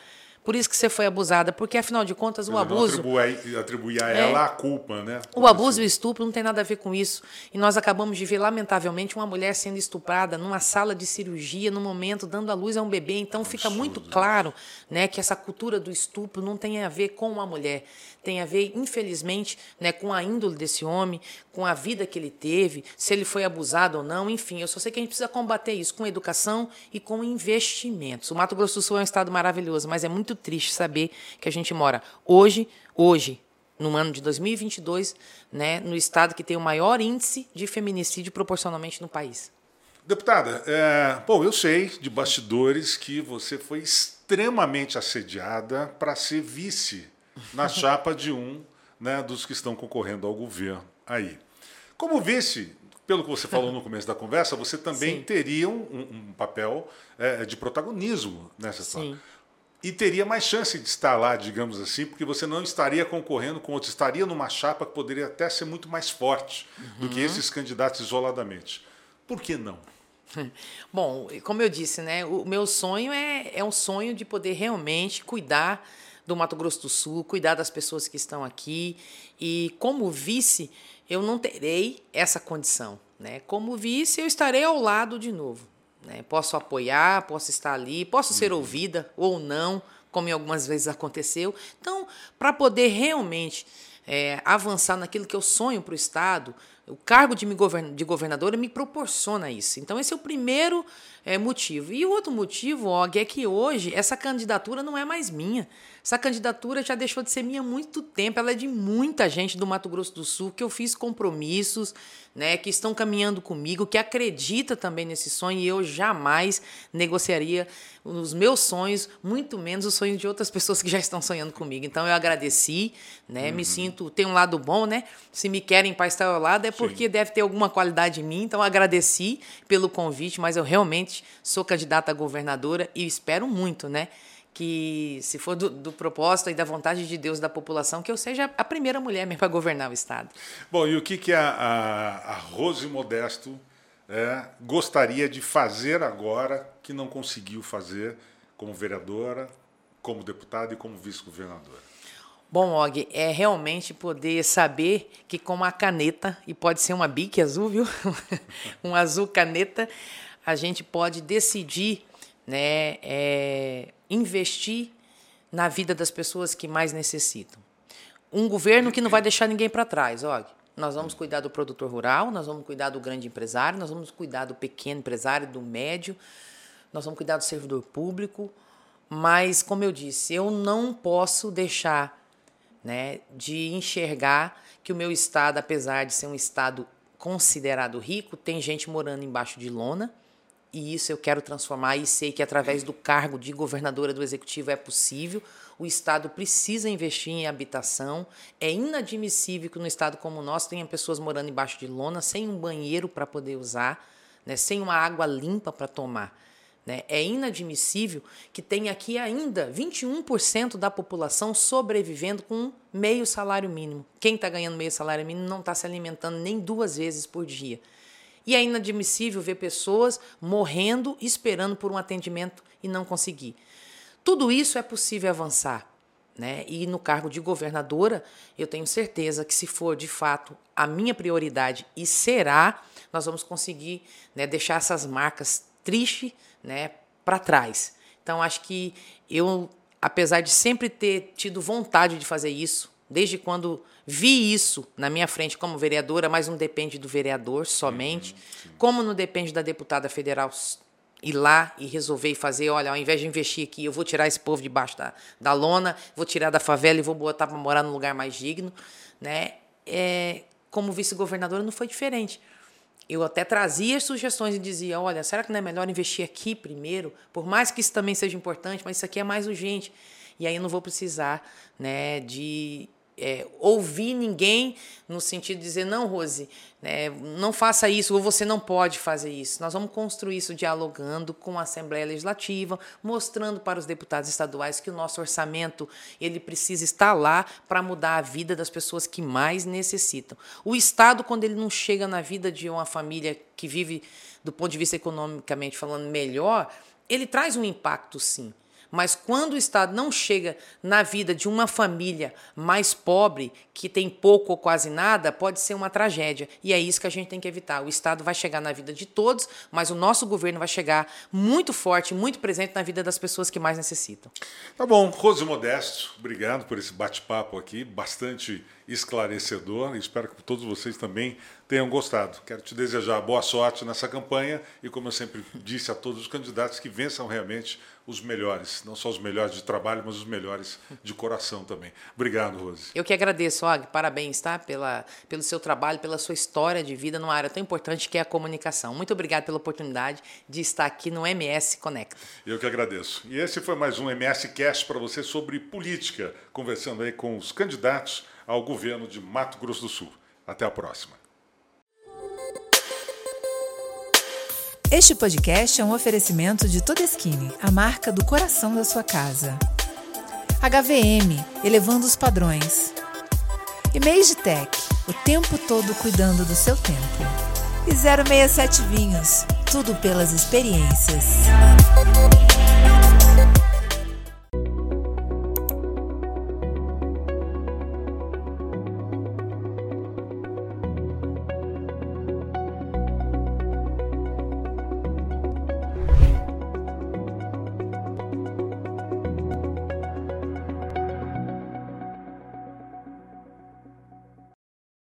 por isso que você foi abusada, porque afinal de contas o Mas abuso. Atribuir a ela é, a culpa, né? O abuso e o estupro não tem nada a ver com isso. E nós acabamos de ver, lamentavelmente, uma mulher sendo estuprada numa sala de cirurgia, no momento, dando à luz a um bebê. Então Absurdo. fica muito claro né, que essa cultura do estupro não tem a ver com a mulher. Tem a ver, infelizmente, né, com a índole desse homem, com a vida que ele teve, se ele foi abusado ou não, enfim. Eu só sei que a gente precisa combater isso com educação e com investimentos. O Mato Grosso do Sul é um estado maravilhoso, mas é muito triste saber que a gente mora hoje, hoje, no ano de 2022, né, no estado que tem o maior índice de feminicídio proporcionalmente no país. Deputada, é, bom, eu sei de bastidores que você foi extremamente assediada para ser vice na chapa de um né, dos que estão concorrendo ao governo aí. Como vice, pelo que você falou no começo da conversa, você também Sim. teria um, um papel é, de protagonismo nessa situação e teria mais chance de estar lá, digamos assim, porque você não estaria concorrendo com outros, estaria numa chapa que poderia até ser muito mais forte uhum. do que uhum. esses candidatos isoladamente. Por que não? Bom, como eu disse, né, o meu sonho é, é um sonho de poder realmente cuidar do Mato Grosso do Sul, cuidar das pessoas que estão aqui. E como vice, eu não terei essa condição. Né? Como vice, eu estarei ao lado de novo. Né? Posso apoiar, posso estar ali, posso ser uhum. ouvida ou não, como em algumas vezes aconteceu. Então, para poder realmente é, avançar naquilo que eu sonho para o Estado, o cargo de, de governadora me proporciona isso. Então, esse é o primeiro é, motivo. E o outro motivo, Og, é que hoje essa candidatura não é mais minha. Essa candidatura já deixou de ser minha há muito tempo. Ela é de muita gente do Mato Grosso do Sul, que eu fiz compromissos, né, que estão caminhando comigo, que acredita também nesse sonho, e eu jamais negociaria os meus sonhos, muito menos os sonhos de outras pessoas que já estão sonhando comigo. Então eu agradeci, né? Uhum. Me sinto, tem um lado bom, né? Se me querem para estar ao lado é porque Sim. deve ter alguma qualidade em mim. Então agradeci pelo convite, mas eu realmente sou candidata a governadora e espero muito, né? que, se for do, do, propósito e da vontade de Deus da população, que eu seja a primeira mulher mesmo para governar o Estado. Bom, e o que, que a, a, a Rose Modesto é, gostaria de fazer agora que não conseguiu fazer como vereadora, como deputada e como vice-governadora? Bom, Og, é realmente poder saber que com uma caneta, e pode ser uma bique azul, viu? um azul caneta, a gente pode decidir né, é, investir na vida das pessoas que mais necessitam. Um governo que não vai deixar ninguém para trás. Olha, nós vamos cuidar do produtor rural, nós vamos cuidar do grande empresário, nós vamos cuidar do pequeno empresário, do médio, nós vamos cuidar do servidor público, mas, como eu disse, eu não posso deixar né, de enxergar que o meu estado, apesar de ser um estado considerado rico, tem gente morando embaixo de lona, e isso eu quero transformar e sei que através do cargo de governadora do executivo é possível. O Estado precisa investir em habitação. É inadmissível que no Estado como o nosso tenha pessoas morando embaixo de lona, sem um banheiro para poder usar, né, sem uma água limpa para tomar. Né? É inadmissível que tenha aqui ainda 21% da população sobrevivendo com meio salário mínimo. Quem está ganhando meio salário mínimo não está se alimentando nem duas vezes por dia. E é inadmissível ver pessoas morrendo esperando por um atendimento e não conseguir. Tudo isso é possível avançar. Né? E no cargo de governadora, eu tenho certeza que, se for de fato a minha prioridade e será, nós vamos conseguir né, deixar essas marcas tristes né, para trás. Então, acho que eu, apesar de sempre ter tido vontade de fazer isso, desde quando vi isso na minha frente como vereadora, mas não depende do vereador somente, uhum, como não depende da deputada federal ir lá e resolver fazer, olha, ao invés de investir aqui, eu vou tirar esse povo debaixo da, da lona, vou tirar da favela e vou botar para morar num lugar mais digno, né? É, como vice-governadora não foi diferente eu até trazia sugestões e dizia: olha, será que não é melhor investir aqui primeiro? Por mais que isso também seja importante, mas isso aqui é mais urgente. E aí eu não vou precisar né, de é, ouvir ninguém no sentido de dizer, não, Rose, é, não faça isso, ou você não pode fazer isso. Nós vamos construir isso dialogando com a Assembleia Legislativa, mostrando para os deputados estaduais que o nosso orçamento ele precisa estar lá para mudar a vida das pessoas que mais necessitam. O Estado, quando ele não chega na vida de uma família que vive, do ponto de vista economicamente falando, melhor, ele traz um impacto, sim. Mas quando o Estado não chega na vida de uma família mais pobre, que tem pouco ou quase nada, pode ser uma tragédia. E é isso que a gente tem que evitar. O Estado vai chegar na vida de todos, mas o nosso governo vai chegar muito forte, muito presente na vida das pessoas que mais necessitam. Tá bom. Rose Modesto, obrigado por esse bate-papo aqui, bastante esclarecedor. Espero que todos vocês também tenham gostado. Quero te desejar boa sorte nessa campanha e, como eu sempre disse a todos os candidatos, que vençam realmente os melhores, não só os melhores de trabalho, mas os melhores de coração também. Obrigado, Rose. Eu que agradeço, Og. Parabéns, tá? Pela, pelo seu trabalho, pela sua história de vida numa área tão importante que é a comunicação. Muito obrigado pela oportunidade de estar aqui no MS Conecta. Eu que agradeço. E esse foi mais um MS Cast para você sobre política, conversando aí com os candidatos ao governo de Mato Grosso do Sul. Até a próxima. Este podcast é um oferecimento de Todeskine, a marca do coração da sua casa. HVM, elevando os padrões. E Tech, o tempo todo cuidando do seu tempo. E 067 Vinhos, tudo pelas experiências.